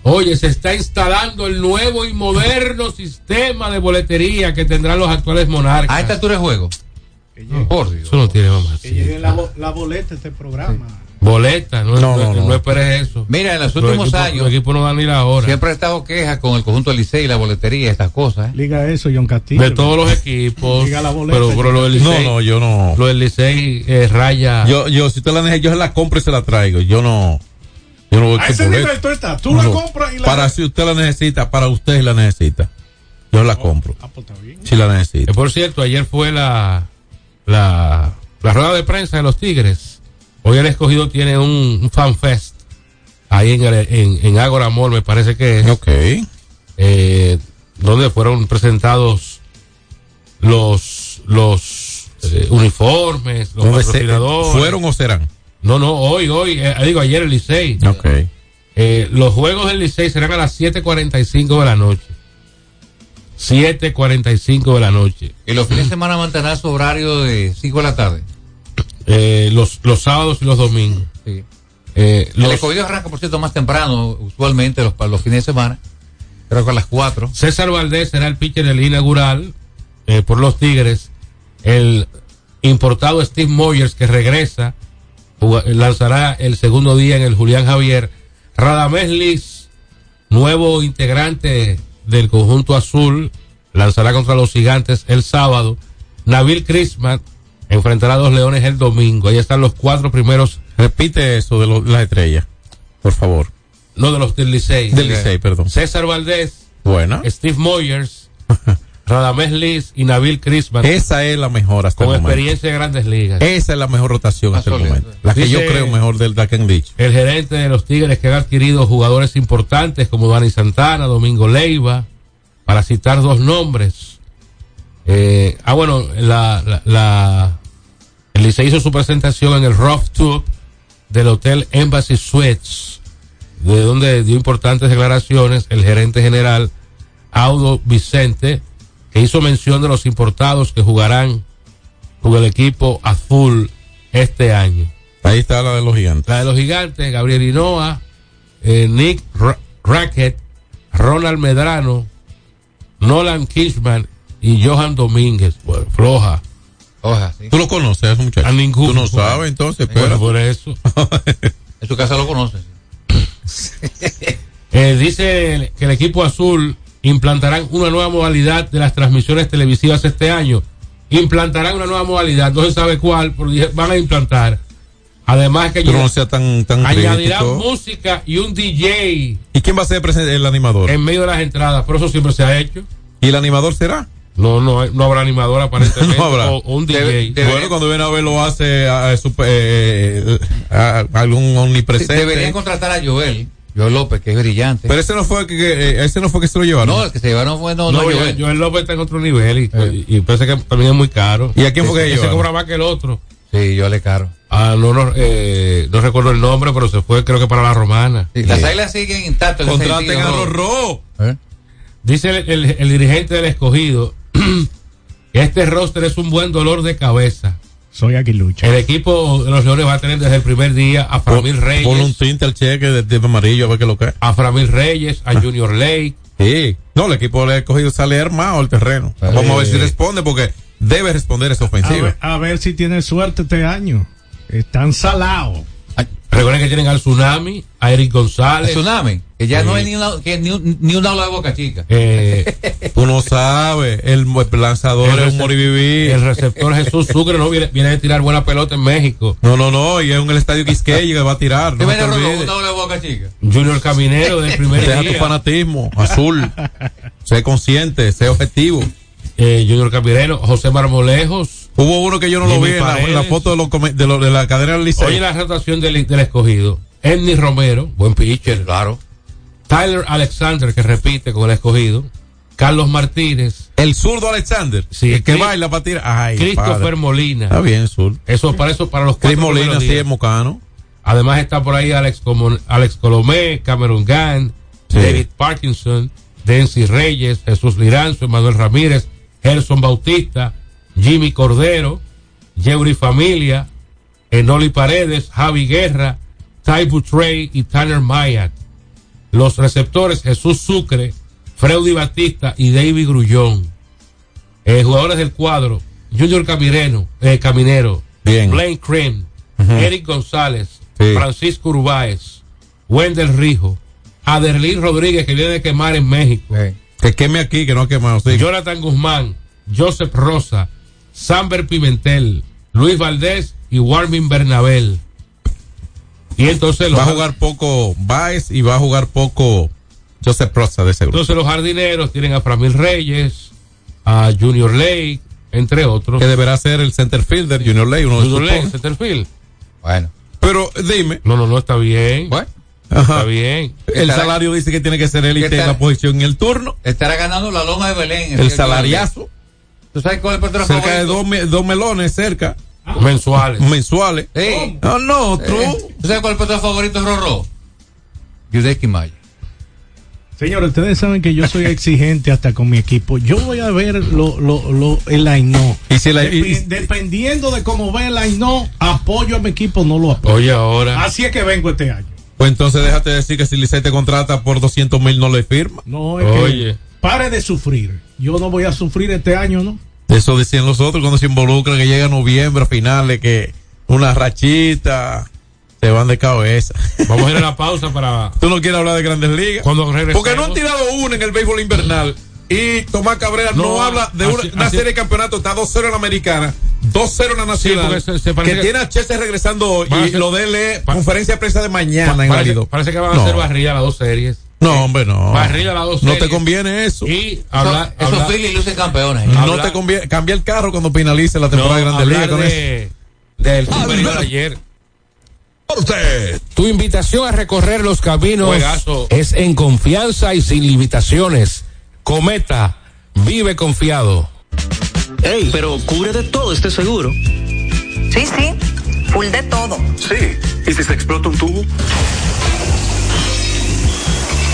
Oye, se está instalando el nuevo y moderno sistema de boletería que tendrán los actuales monarcas. A esta altura de juego. Por Dios. Eso no tiene mamá. Que llegue la, la boleta este programa. Boleta, no, No, no, no, no, no. esperes eso. Mira, en los últimos años Los equipos no dan ni la hora. siempre ha estado queja con el conjunto del Licey y la boletería, estas cosas. ¿eh? Liga eso, John Castillo. De todos los equipos. Diga la boleta, pero, pero lo del No, Licey. no, yo no. Lo del Licey eh, raya. Yo, yo, si usted la necesita, yo se la compro y se la traigo. Yo no. Yo no voy A ese boleta. nivel tú estás. Tú la No. compras y la. Para si usted la necesita, para usted la necesita. Yo la compro. Ah, pues está bien. Si la necesita. Eh, por cierto, ayer fue la, la, la rueda de prensa de los Tigres. Hoy el escogido tiene un, un fan fest ahí en, el- en, en Ágora Mall, me parece que es. Ok. eh, donde fueron presentados los, los eh, uniformes, los ¿Dónde se- patrocinadores. ¿Fueron o serán? No, no, hoy, hoy, eh, digo ayer el Licey. Ok. Eh, los juegos del Licey serán a las 7.45 de la noche. 7.45 de la noche. Y los fines de semana mantendrá su horario de 5 de la tarde. Eh, los, los sábados y los domingos. Sí. Eh, El los- escogido arranca, por cierto, más temprano, usualmente los, los fines de semana. Creo que a las 4. César Valdés será el pitcher del inaugural eh, por los Tigres. El importado Steve Moyers que regresa lanzará el segundo día en el Julián Javier. Radamés Liz, nuevo integrante del conjunto azul, lanzará contra los gigantes el sábado. Nabil Christmas enfrentará a los leones el domingo. Ahí están los cuatro primeros. Repite eso de lo- las estrellas, por favor. No de los del Licey. Del Licey, perdón. César Valdés, Buena. Steve Moyers, *laughs* Radamés Liz y Nabil Crisman. Esa es la mejor hasta con el momento. experiencia de grandes ligas. Esa es la mejor rotación hasta el momento. La que yo creo mejor del han dicho. El gerente de los Tigres que ha adquirido jugadores importantes como Dani Santana, Domingo Leiva, para citar dos nombres. Eh, ah, bueno, la, la, la- el Licey hizo su presentación en el rooftop del Hotel Embassy Suites, de donde dio importantes declaraciones el gerente general Audo Vicente, que hizo mención de los importados que jugarán con el equipo azul este año. Ahí está la de los gigantes. La de los gigantes, Gabriel Hinoa, eh, Nick Ra- Rackett, Ronald Medrano, Nolan Kishman y Johan Domínguez. Bueno, floja. Sí. ¿Tú lo conoces a ese muchacho? A ninguno. ¿Tú no sabes entonces? Bueno, espera. por eso. *laughs* En su casa lo conoces. Eh, dice que el equipo azul implantarán una nueva modalidad de las transmisiones televisivas este año. Implantarán una nueva modalidad, no se sabe cuál, pero van a implantar. Además que Pero no sea tan, tan añadirán crítico. música y un DJ ¿Y quién va a ser el animador? en medio de las entradas, por eso siempre se ha hecho. ¿Y el animador será? No, no, no habrá animador aparentemente. *laughs* No habrá. O, o un DJ. bueno, cuando viene a ver lo hace a, a su- eh, a- a algún omnipresente. Deberían contratar a Joel, Joel López, que es brillante. Pero ese no fue que, que- eh, ese no fue que se lo llevaron. no, el que se llevaron fue no, No, no, Joel, López está en otro nivel y, y parece que también es muy caro. ¿Y a quién fue que llevaron? cobra más que el otro. Sí, Joel es caro. Ah, no, no, eh, no recuerdo el nombre, pero se fue creo que para la romana. Sí, las águilas siguen intactas. Contraten a rojo. Rorró. ¿Eh? Dice el, el- el dirigente del escogido *clears throat* este roster es un buen dolor de cabeza. Soy aguilucho. El equipo de los Leones va a tener desde el primer día a Framil Reyes. Pon un tinte al cheque de, de amarillo a ver qué es lo que a Framil Reyes, a Junior Lake. Sí. No, el equipo le ha cogido sale armado al terreno. Vamos a ver si responde porque debe responder esa A ofensiva. ver, a ver si tiene suerte este año. Están salados. Recuerden que tienen al Tsunami, a Eric González. Tsunami, que ya Sí. no hay ni, una, que ni, un, ni un aula de boca chica. Eh, *laughs* Tú no sabes, el lanzador el, es un morivivir. el receptor Jesús *laughs* Sucre no viene, viene de tirar buena pelota en México. No, no, no, y es un el estadio Quisqueya que va a tirar. ¿Qué No viene te Rorró? olvides. Un aula de boca chica. Junior Caminero del *laughs* primer Deja tu fanatismo, azul. sé consciente, sé objetivo. Eh, Junior Caminero, José Marmolejos. Hubo uno que yo no lo vi en la, en la Paredes. foto de, los de, lo- de la cadena del liceo. Oye la rotación del, del escogido. Edney Romero, buen pitcher. Claro. Tyler Alexander, que repite con el escogido. Carlos Martínez. El zurdo Alexander, Sí, el que Chris- baila para tirar. Ay, Christopher padre. Molina. Está bien, zurdo. Eso para eso para los Chris Molina, sí, es mocano. Además está por ahí Alex, como, Alex Colomé, Cameron Gann, Sí. David Parkinson, Dency Reyes, Jesús Liranzo, Manuel Ramírez, Gerson Bautista, Jimmy Cordero, Yeuri Familia, Enoli Paredes, Javi Guerra, Ty Butrey y Tanner Mayat. Los receptores Jesús Sucre, Freddy Batista y David Grullón. Eh, jugadores del cuadro, Junior Camireno, eh, Caminero, Bien. Blaine Cream. Eric González, Sí. Francisco Urbáez, Wendell Rijo, Aderlín Rodríguez que viene de quemar en México, Que queme aquí, que no ha quemado. Sí. Jonathan Guzmán, Joseph Rosa, Samber Pimentel, Luis Valdés y Warmin Bernabel. Y entonces los, va a jugar poco Baez y va a jugar poco Joseph Proza de seguro. entonces los jardineros tienen a Framil Reyes, a Junior Lake, entre otros. Que deberá ser el center fielder Junior Ley, uno de sus Junior Lake, pocos. centerfield. Bueno. Pero dime, No, no, no, está bien. Bueno. Está bien. el Estará- salario dice que tiene que ser élite ¿Qué en la posición y el turno. Estará ganando la loma de Belén. El salariazo, ¿Tú sabes cuál es el portero cerca de favorito? dos, me- dos melones cerca, Mensuales. mensuales. Sí. No, no, otro. Eh, ¿Tú sabes cuál es el portero favorito de Rorró? Yudeki Maya. Señores, ustedes saben que yo soy exigente hasta con mi equipo. Yo voy a ver lo, lo, lo, el AINO. Y si la- y- Depi- dependiendo de cómo ve el AINO, apoyo a mi equipo, no lo apoyo. Oye, ahora. Así es que vengo este año. Pues entonces déjate decir que si Licey te contrata por 200 mil no le firma. No es Oye. que pare de sufrir. Yo no voy a sufrir este año, ¿no? Eso decían los otros cuando se involucran, que llega noviembre, a finales, que una rachita, se van de cabeza. *laughs* Vamos a ir a la pausa para Tú no quieres hablar de grandes ligas. cuando regresemos. Porque no han tirado una en el béisbol invernal. Y Tomás Cabrera no, No, habla de una, así- una así- serie de campeonato. Está 2-0 en la americana, 2-0 en la nacional. se- se que que- tiene a Chester regresando hoy. Y ser- lo de él es pa- conferencia de prensa de mañana Pa- en parece, parece que van a No. hacer barrilla las dos series. No, hombre, no. Las dos No te conviene eso. Y hablar, Esos hablar- Phillies lucen campeones. No habla- te conviene. Cambia el carro cuando finalice la temporada de no, Grandes Ligas hablar con eso. de, del superior ayer. Tu invitación a recorrer los caminos Juegazo. es en confianza y sin limitaciones. Cometa, vive confiado. Ey, pero cubre de todo este seguro. Sí, sí, full de todo. Sí. ¿Y si se explota un tubo?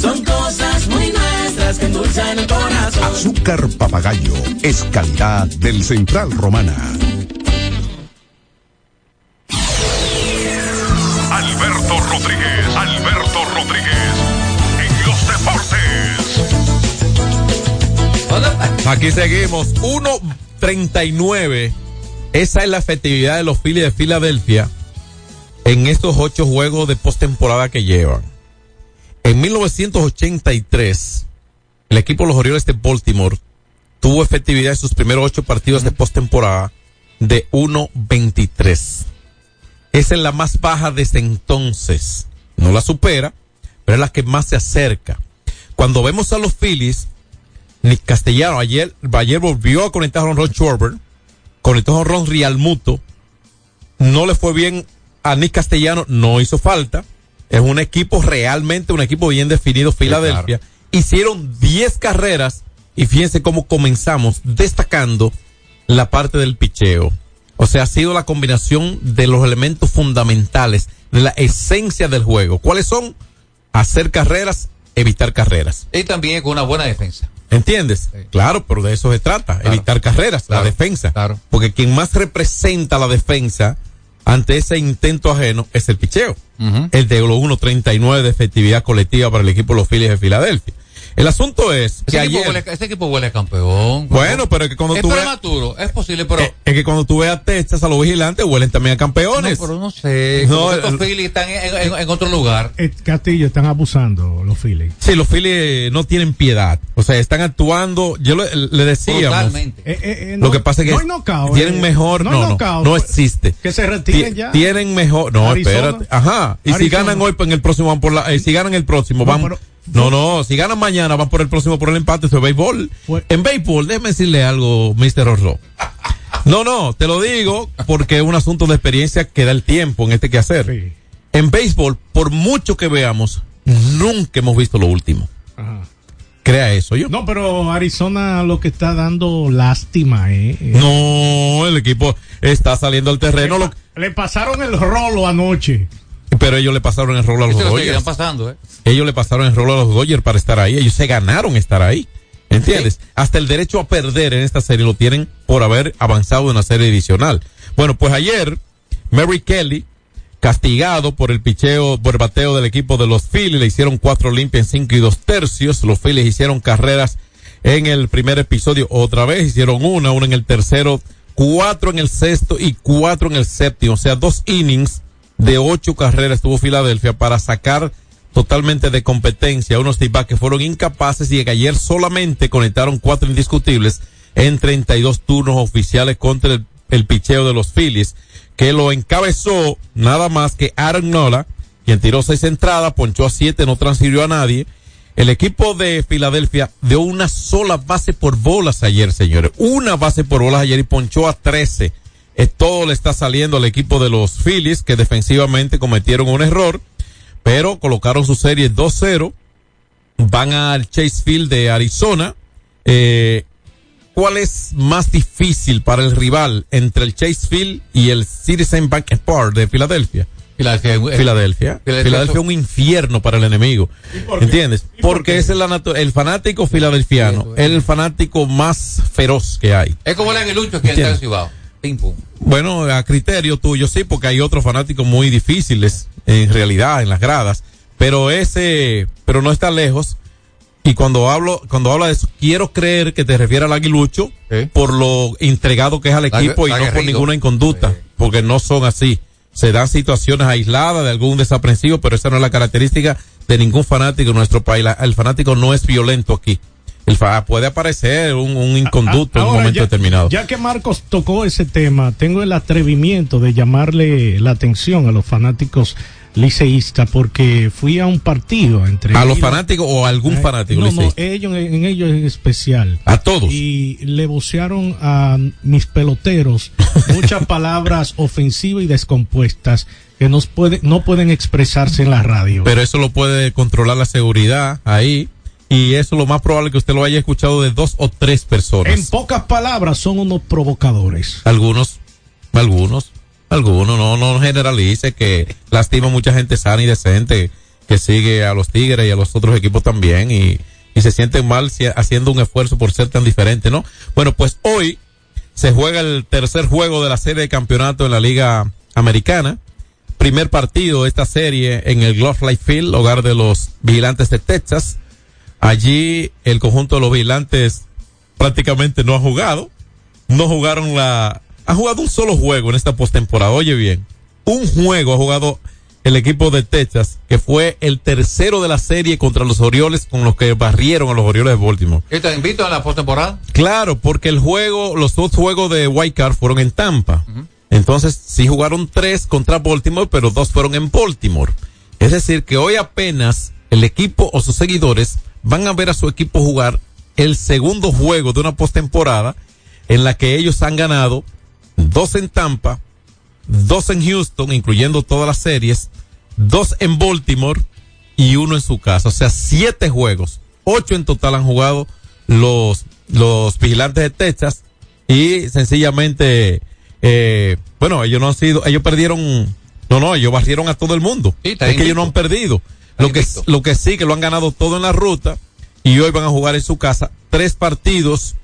Son cosas muy nuestras que endulzan el corazón. Azúcar papagayo es calidad del Central Romana. Alberto Rodríguez, Alberto Rodríguez, en los deportes. Aquí seguimos. 1.39. Esa es la efectividad de los Phillies de Filadelfia en estos ocho juegos de postemporada que llevan. En 1983, el equipo de los Orioles de Baltimore tuvo efectividad en sus primeros ocho partidos de postemporada de 1.23. Esa es la más baja desde entonces. No la supera, pero es la que más se acerca. Cuando vemos a los Phillies, Nick Castellano ayer, ayer volvió a conectar a Ron Schwarber, conectó a Ron Rialmuto, no le fue bien a Nick Castellano, no hizo falta. Es un equipo realmente, un equipo bien definido, Filadelfia. Hicieron 10 carreras y fíjense cómo comenzamos destacando la parte del picheo. O sea, ha sido la combinación de los elementos fundamentales, de la esencia del juego. ¿Cuáles son? Hacer carreras, evitar carreras. Y también con una buena defensa. ¿Entiendes? Claro, pero de eso se trata, evitar carreras, la defensa. Porque quien más representa la defensa ante ese intento ajeno es el picheo. El de los 1.39 de efectividad colectiva para el equipo de los Phillies de Filadelfia. El asunto es que Ese equipo, ayer... huele, ese equipo huele a campeón. Bueno, pero es que cuando es tú veas... prematuro, es posible, pero... Es, es que cuando tú veas a Texas, a los vigilantes, huelen también a campeones. No, pero no sé. No, el- Phillies están en, en- en otro lugar. Eh, Castillo, están abusando los Phillies. Sí, los Phillies no tienen piedad. O sea, están actuando, yo le, le decíamos. Eh, eh, eh, Lo que pasa es que no hay knockout, tienen eh, mejor, no no, hay no, knockout. no existe. Que se retiren Ti- ya. Tienen mejor, no, Arizona. espérate. Ajá. Y si ganan hoy, pues en el próximo van por la, eh, si ganan el próximo, No, van. pero- no, no, si ganan mañana, van por el próximo por el empate, eso es béisbol. En béisbol, déjeme decirle algo, Mr. Orlo. No, no, te lo digo porque es un asunto de experiencia que da el tiempo en este quehacer. En béisbol, por mucho que veamos, nunca hemos visto lo último. Ajá. Crea eso, yo. No, pero Arizona lo que está dando lástima, ¿eh? No, el equipo está saliendo al terreno, lo- Le pasaron el rolo anoche. Pero ellos le pasaron el rol a los lo Dodgers. seguirán pasando, ¿eh? Ellos le pasaron el rol a los Dodgers para estar ahí. Ellos se ganaron estar ahí. ¿Entiendes? Hasta el derecho a perder en esta serie lo tienen por haber avanzado en una serie divisional. Bueno, pues ayer, Mary Kelly, castigado por el picheo, por el bateo del equipo de los Phillies, le hicieron cuatro limpias en cinco y dos tercios. Los Phillies hicieron carreras en el primer episodio otra vez, hicieron una, una en el tercero, cuatro en el sexto y cuatro en el séptimo. O sea, dos innings de ocho carreras tuvo Filadelfia para sacar totalmente de competencia a unos tipas que fueron incapaces y que ayer solamente conectaron cuatro indiscutibles en 32 turnos oficiales contra el, el picheo de los Phillies, que lo encabezó nada más que Aaron Nola, quien tiró seis entradas, ponchó a siete, no transfirió a nadie. El equipo de Filadelfia dio una sola base por bolas ayer, señores. Una base por bolas ayer y ponchó a 13. Eh, todo le está saliendo al equipo de los Phillies que defensivamente cometieron un error, pero colocaron su serie 2-0. Van al Chase Field de Arizona. Eh, ¿Cuál es más difícil para el rival entre el Chase Field y el Citizen Bank Park de Filadelfia? Filadelfia. Filadelfia. Filadelfia. Filadelfia es un infierno para el enemigo. ¿Entiendes? Porque ese es la natu- el fanático filadelfiano, el fanático más feroz que hay. Es como el aguilucho aquí en Entiendo. el Cibao. Pim pum. Bueno, a criterio tuyo sí, porque hay otros fanáticos muy difíciles en realidad en las gradas, pero ese, pero no está lejos. Y cuando hablo, cuando habla de eso, quiero creer que te refieres al aguilucho por lo entregado que es al equipo y no por ninguna inconducta, porque no son así. Se dan situaciones aisladas de algún desaprensivo, pero esa no es la característica de ningún fanático en nuestro país. La- el fanático no es violento aquí. El puede aparecer un, un inconducto en un Ahora, momento ya, determinado. ya que Marcos tocó ese tema, tengo el atrevimiento de llamarle la atención a los fanáticos liceístas porque fui a un partido entre a los fanáticos o a algún Eh, fanático no, no, liceísta? ellos en, ellos en especial. A todos. Y le vocearon a mis peloteros *laughs* muchas palabras ofensivas y descompuestas que no, puede, no pueden expresarse en la radio. Pero eso lo puede controlar la seguridad ahí. Y eso lo más probable que usted lo haya escuchado de dos o tres personas. en pocas palabras son unos provocadores. Algunos, algunos, algunos, no, no generalice que lastima mucha gente sana y decente que sigue a los Tigres y a los otros equipos también y, y se sienten mal si- haciendo un esfuerzo por ser tan diferente, ¿no? Bueno, pues hoy se juega el tercer juego de la serie de campeonato en la Liga Americana. Primer partido de esta serie en el Glove Life Field, hogar de los vigilantes de Texas. Allí el conjunto de los vigilantes prácticamente no ha jugado. No jugaron la... Ha jugado un solo juego en esta postemporada. Oye bien, un juego ha jugado el equipo de Texas, que fue el tercero de la serie contra los Orioles, con los que barrieron a los Orioles de Baltimore. ¿Y te invito a la postemporada? Claro, porque el juego, los dos juegos de White Card fueron en Tampa. Entonces, sí jugaron tres contra Baltimore, pero dos fueron en Baltimore. Es decir, que hoy apenas el equipo o sus seguidores van a ver a su equipo jugar el segundo juego de una postemporada en la que ellos han ganado dos en Tampa, dos en Houston, incluyendo todas las series, dos en Baltimore y uno en su casa. O sea, siete juegos. Ocho en total han jugado los, los vigilantes de Texas y sencillamente, eh, bueno, ellos no han sido, ellos perdieron, no, no, ellos barrieron a todo el mundo. Sí, es que ellos no han perdido. Lo que, lo que sí, que lo han ganado todo en la ruta y hoy van a jugar en su casa. Tres partidos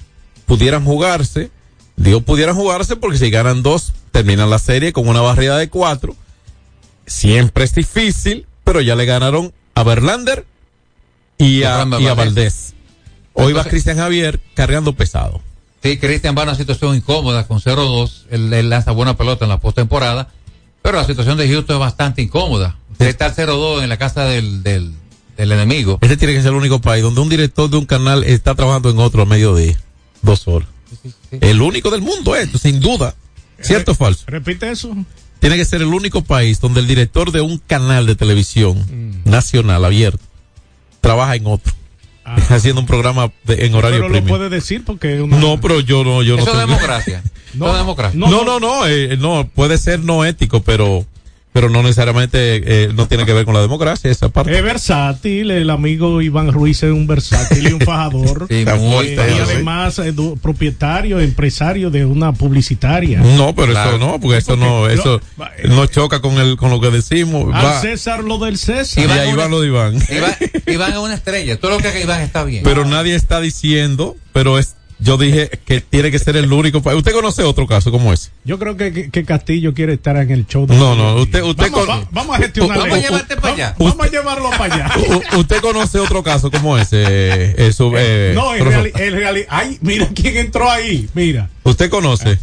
pudieran jugarse. Digo, pudieran jugarse porque si ganan dos, terminan la serie con una barrida de cuatro. Siempre es difícil, pero ya le ganaron a Verlander y a, y a Valdés. Hoy va Cristian Javier cargando pesado. Sí, Cristian va a una situación incómoda con 0-2. Él, él lanza buena pelota en la postemporada. Pero la situación de Houston es bastante incómoda. Usted está al 0-2 en la casa del, del, del enemigo. Este tiene que ser el único país donde un director de un canal está trabajando en otro a mediodía. Dos horas. El único del mundo, esto, sin duda. ¿Cierto o falso? Repite eso. Tiene que ser el único país donde el director de un canal de televisión Mm. nacional abierto trabaja en otro. *laughs* Haciendo un programa de- en horario Ah. Pero lo premium. puede decir porque una- No, pero yo no, yo no Eso es *laughs* democracia. No, democracia. No, no, no, eh, no, puede ser no ético, pero, pero no necesariamente eh, no tiene que ver con la democracia esa parte. Es versátil, el amigo Iván Ruiz es un versátil y un *laughs* fajador. Sí, Eh, muy y además eh, du- propietario, empresario de una publicitaria. No, pero eso no, porque eso no, eso no choca con el, con lo que decimos. Al Va, César lo del César. y ahí va lo de Iván. Iván, Iván es una estrella. Todo lo que haga Iván está bien. Pero nadie está diciendo, pero es, yo dije que tiene que ser el único. ¿Usted conoce otro caso como ese? Yo creo que, que- Castillo quiere estar en el show. de- No, no, usted, usted Vamos, con- va- vamos a gestionar. Vamos a esto. llevarte para allá. Vamos a llevarlo para allá. ¿Usted conoce otro caso como ese? eh, eh, su- eh, no, en profesor? realidad, en realidad, ay, mira quién entró ahí, mira. ¿Usted conoce?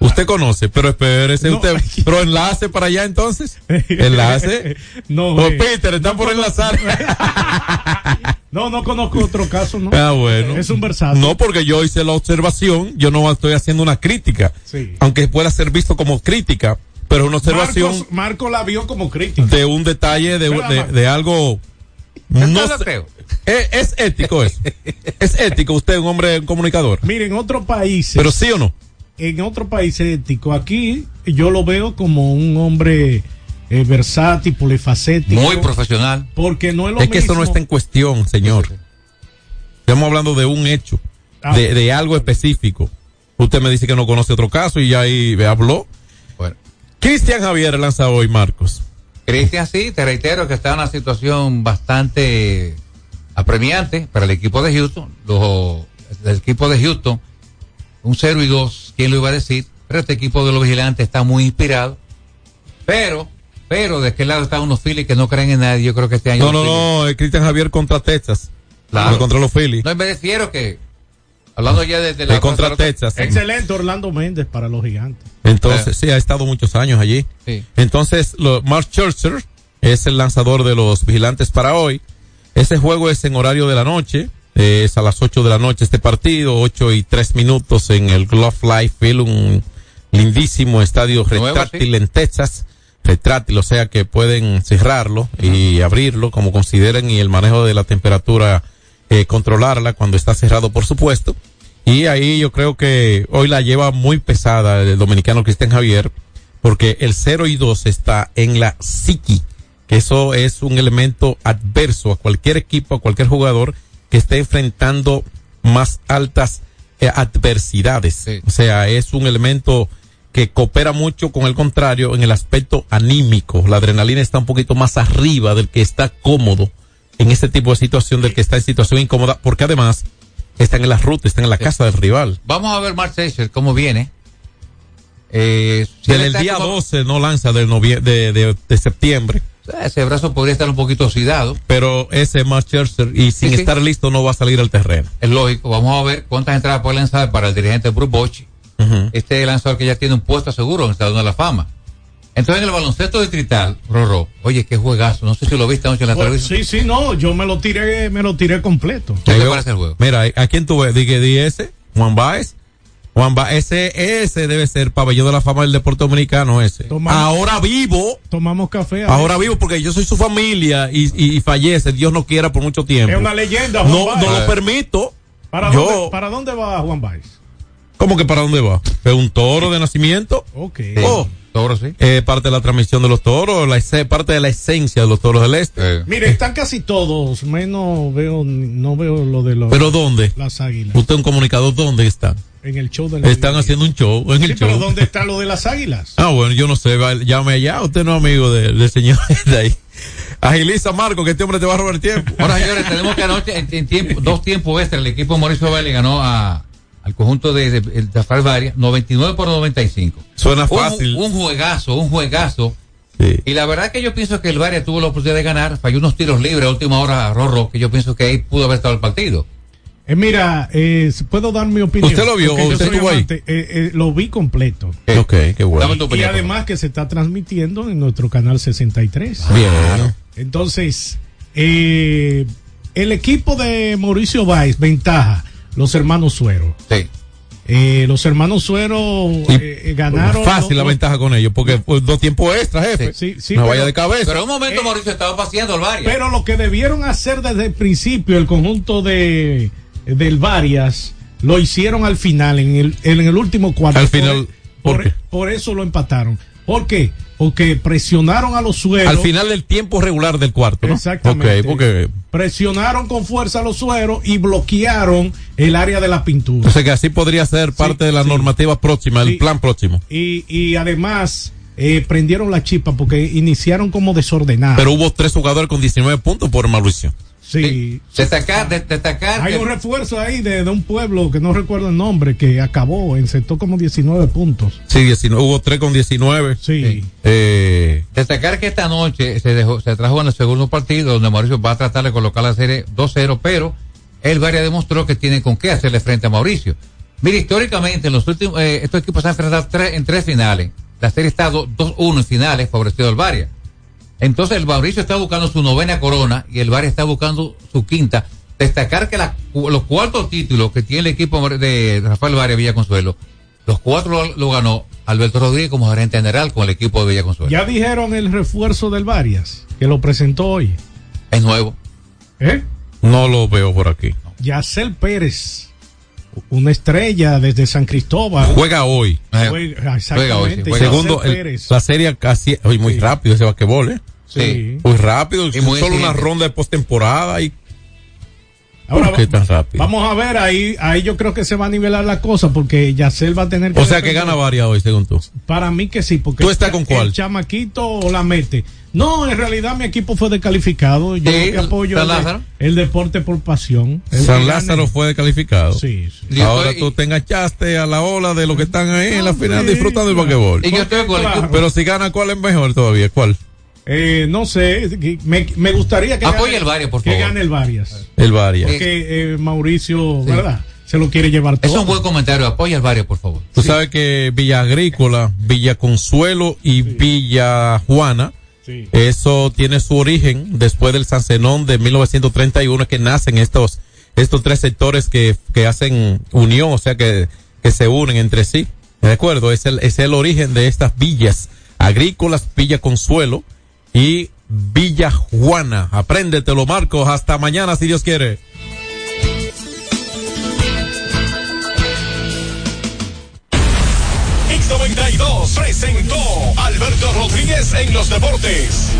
Usted conoce, pero espérese usted. *laughs* Pero enlace para allá entonces. Enlace. *laughs* No, Oh, eh, Peter, están por enlazar. *laughs* No, no conozco otro caso, ¿no? Ah, bueno. Es un versátil. No, porque yo hice la observación, yo no estoy haciendo una crítica. Sí. Aunque pueda ser visto como crítica, pero es una observación Marcos- Marco la vio como crítica. de un detalle, de, ¿Verdad, de, de algo No sé. Es, es ético eso. es ético usted, un hombre un comunicador. Miren, en otros países. Pero sí o no. En otros países ético. Aquí yo lo veo como un hombre eh, versátil, polifacético. Muy profesional. Porque no es lo Es que mismo. eso no está en cuestión, señor. Estamos hablando de un hecho, Ah. de, de algo específico. Usted me dice que no conoce otro caso y ya ahí me habló. Bueno. Cristian Javier lanza hoy, Marcos. Cristian, sí, te reitero que está en una situación bastante apremiante para el equipo de Houston. Los, el equipo de Houston, un 0 y 2, ¿quién lo iba a decir? Pero este equipo de los vigilantes está muy inspirado. Pero, pero, de qué lado están unos Phillies que no creen en nadie. Yo creo que este año. No, no, no, es Cristian Javier contra Texas. Claro. No contra los Phillies. No, me refiero que, hablando ya desde la. Es contra Texas. Excelente Orlando Méndez para los gigantes. Entonces, sí, ha estado muchos años allí. Sí. Entonces, lo, Mark Scherzer es el lanzador de los vigilantes para hoy. Ese juego es en horario de la noche. Eh, es a las 8 de la noche este partido, 8 y 3 minutos en el Glove Life Field, un lindísimo estadio retráctil en Texas. Retráctil, o sea que pueden cerrarlo y abrirlo como consideren y el manejo de la temperatura eh, controlarla cuando está cerrado, por supuesto. Y ahí yo creo que hoy la lleva muy pesada el dominicano Cristian Javier, porque el 0 y 2 está en la psiqui, que eso es un elemento adverso a cualquier equipo, a cualquier jugador que esté enfrentando más altas eh, adversidades. O sea, es un elemento que coopera mucho con el contrario en el aspecto anímico. La adrenalina está un poquito más arriba del que está cómodo en este tipo de situación, del que está en situación incómoda, porque además están en la ruta, están en la casa del rival. Vamos a ver Mark cómo viene. Eh, si está día como- 12 no lanza del de, de septiembre. Ese brazo podría estar un poquito oxidado. Pero ese Max Scherzer y sin Sí, sí. estar listo no va a salir al terreno. Es lógico. Vamos a ver cuántas entradas puede lanzar para el dirigente Bruce Bochy. Este lanzador que ya tiene un puesto seguro en el Salón de la Fama. Entonces en el baloncesto distrital, Rorro, oye, qué juegazo. No sé si lo viste anoche en la Pues, televisión. sí, sí, no, yo me lo tiré, me lo tiré completo. ¿Qué te parece el juego? Mira, ¿a quién tú ves? Dije, di ese, Juan Baez. Juan Baez, ese, ese debe ser pabellón de la fama del deporte dominicano ese. Tomamos- ahora vivo, Tomamos café. ahora vivo porque yo soy su familia y, y, y fallece, Dios no quiera por mucho tiempo. Es una leyenda, Juan No, Baez. no lo permito. ¿Para, yo, dónde, ¿Para dónde va Juan Baez? ¿Cómo que para dónde va? ¿Es un toro de nacimiento? Ok. Oh, Toro, sí. eh, parte de la transmisión de los toros, la, parte de la esencia de los toros del este. Mire, están casi todos, menos veo, no veo lo de los, ¿Pero dónde? las águilas. Usted es un comunicador, ¿dónde están? En el show de la Están haciendo un show en el Sí, show. pero ¿dónde está lo de las águilas? Ah, bueno, yo no sé, llame allá, usted no es amigo de- del señor *laughs* de ahí. Agiliza, Marco, que este hombre te va a robar tiempo. Ahora, señores, tenemos que anoche, en, en tiempo, dos tiempos extra, el equipo Mauricio Vélez ganó a, al conjunto de, de, de Rafael Varias, 99 por 95. Suena Un- fácil. Un, juegazo, un juegazo. Y la verdad que yo pienso que el Varias tuvo la oportunidad de ganar, falló unos tiros libres a última hora a Rorro, que yo pienso que ahí pudo haber estado el partido. Eh, mira, eh, ¿puedo dar mi opinión? ¿Usted lo vio Porque usted estuvo ahí? eh, eh, lo vi completo. Ok, qué bueno. Y además que se está transmitiendo en nuestro canal 63. Bien. Entonces, eh, el equipo de Mauricio Valls, ventaja, los hermanos Suero. Sí. Eh, los hermanos Suero eh, eh, ganaron. Fácil la ventaja con ellos, porque pues, dos tiempos extra, jefe. Sí, sí, no pero- vaya de cabeza. Pero en un momento Mauricio estaba paseando al Varias. Pero lo que debieron hacer desde el principio, el conjunto de del Varias, lo hicieron al final, en el, en el último cuarto. Al final, por, ¿por qué? por eso lo empataron. ¿Por qué? Porque presionaron a los sueros. Al final del tiempo regular del cuarto, ¿no? Exactamente. Ok, porque. Presionaron con fuerza a los sueros y bloquearon el área de la pintura. Entonces que así podría ser parte de la normativa próxima, el plan próximo. Y, y además eh, prendieron la chispa porque iniciaron como desordenados. Pero hubo tres jugadores con 19 puntos por Mauricio. Sí. Destacar, de- destacar. Hay que- un refuerzo ahí de, de un pueblo que no recuerdo el nombre, que acabó, encetó como 19 puntos. Sí, 19, hubo tres con 19. Sí. Eh, Destacar que esta noche se dejó, se trajo en el segundo partido donde Mauricio va a tratar de colocar la serie 2-0, pero el Varia demostró que tiene con qué hacerle frente a Mauricio. Mira, históricamente en los últimos, eh, estos equipos se han enfrentado tres, en tres finales. La serie está do- 2-1 en finales, favorecido al Varia. Entonces el Mauricio está buscando su novena corona y el Varia está buscando su quinta. Destacar que la- los cuatro títulos que tiene el equipo de Rafael Varia Villaconsuelo, los cuatro lo, lo ganó Alberto Rodríguez como gerente general con el equipo de Villaconsuelo. Ya dijeron el refuerzo del Varias, que lo presentó hoy. Es nuevo. ¿Eh? No lo veo por aquí. Yacel Pérez, una estrella desde San Cristóbal. Juega hoy. Juega- Segundo, el- la serie casi, oye, muy rápido ese basquetbol, ¿eh? Sí. Muy rápido, Y muy solo una ronda de postemporada y Ahora ¿Por qué tan rápido? Vamos a ver, ahí, ahí yo creo que se va a nivelar la cosa porque Yacel va a tener que. O sea que gana varias hoy, según tú. Para mí que sí, porque. ¿Tú estás con cuál? El chamaquito la mete. No, en realidad mi equipo fue descalificado. Yo Sí, que apoyo San el, de- Lázaro. el deporte por pasión. El San que Lázaro fue descalificado. Sí, sí. Ahora tú te enganchaste a la ola de los que están ahí en la final disfrutando el basquetbol. Y yo estoy equipo. Pero si gana, ¿cuál es mejor todavía? ¿Cuál? Eh, no sé, me, me gustaría que Apoya gane, el Varias, por que favor. gane el Varias. El Varias. Porque eh, Mauricio, Sí. ¿verdad? Se lo quiere llevar todo. Es un buen comentario. Apoya el barrio, por favor. Tú sabes que Villa Agrícola, Villa Consuelo y Villa Juana, Sí. eso tiene su origen después del Sancenón de 1931 que nacen estos estos tres sectores que, que hacen unión, o sea que, que se unen entre sí. ¿De acuerdo? Es el, es el origen de estas villas agrícolas, Villa Consuelo y Villa Juana. Apréndetelo, Marcos. Hasta mañana, si Dios quiere. X92 presentó Alberto Rodríguez en los deportes.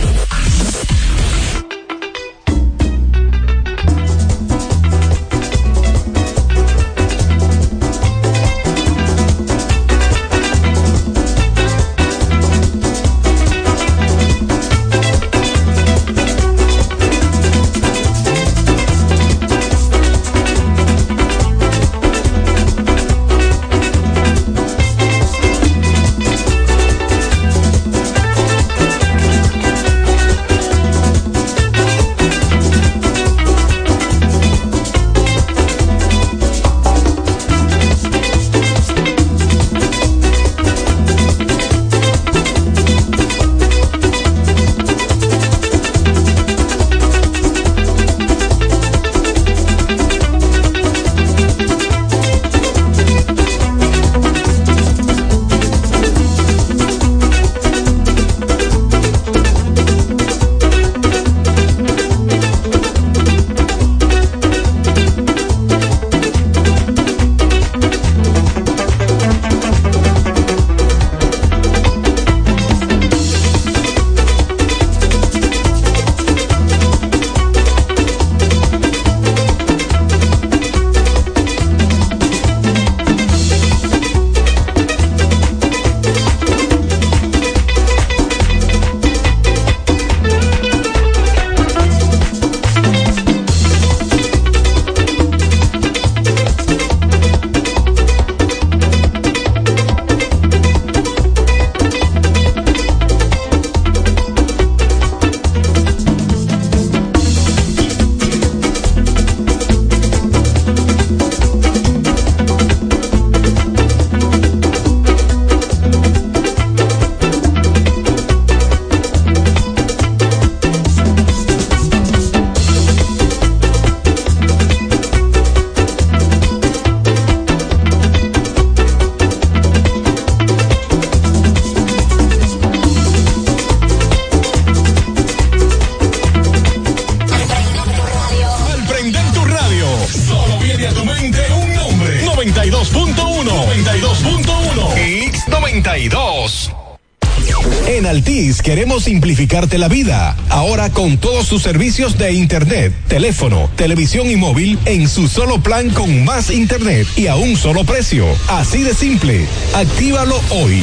Simplificarte la vida. Ahora con todos sus servicios de Internet, teléfono, televisión y móvil en su solo plan con más Internet y a un solo precio. Así de simple. Actívalo hoy.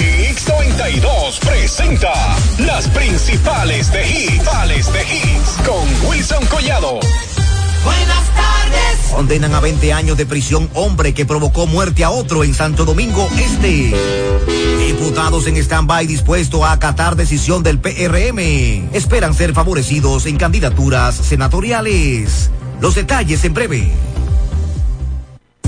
X92 presenta las principales de hits, de hits con Wilson Collado. Buenas tardes. Condenan a 20 años de prisión hombre que provocó muerte a otro en Santo Domingo Este. Diputados en stand-by dispuesto a acatar decisión del PRM. Esperan ser favorecidos en candidaturas senatoriales. Los detalles en breve.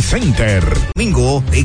Center. Domingo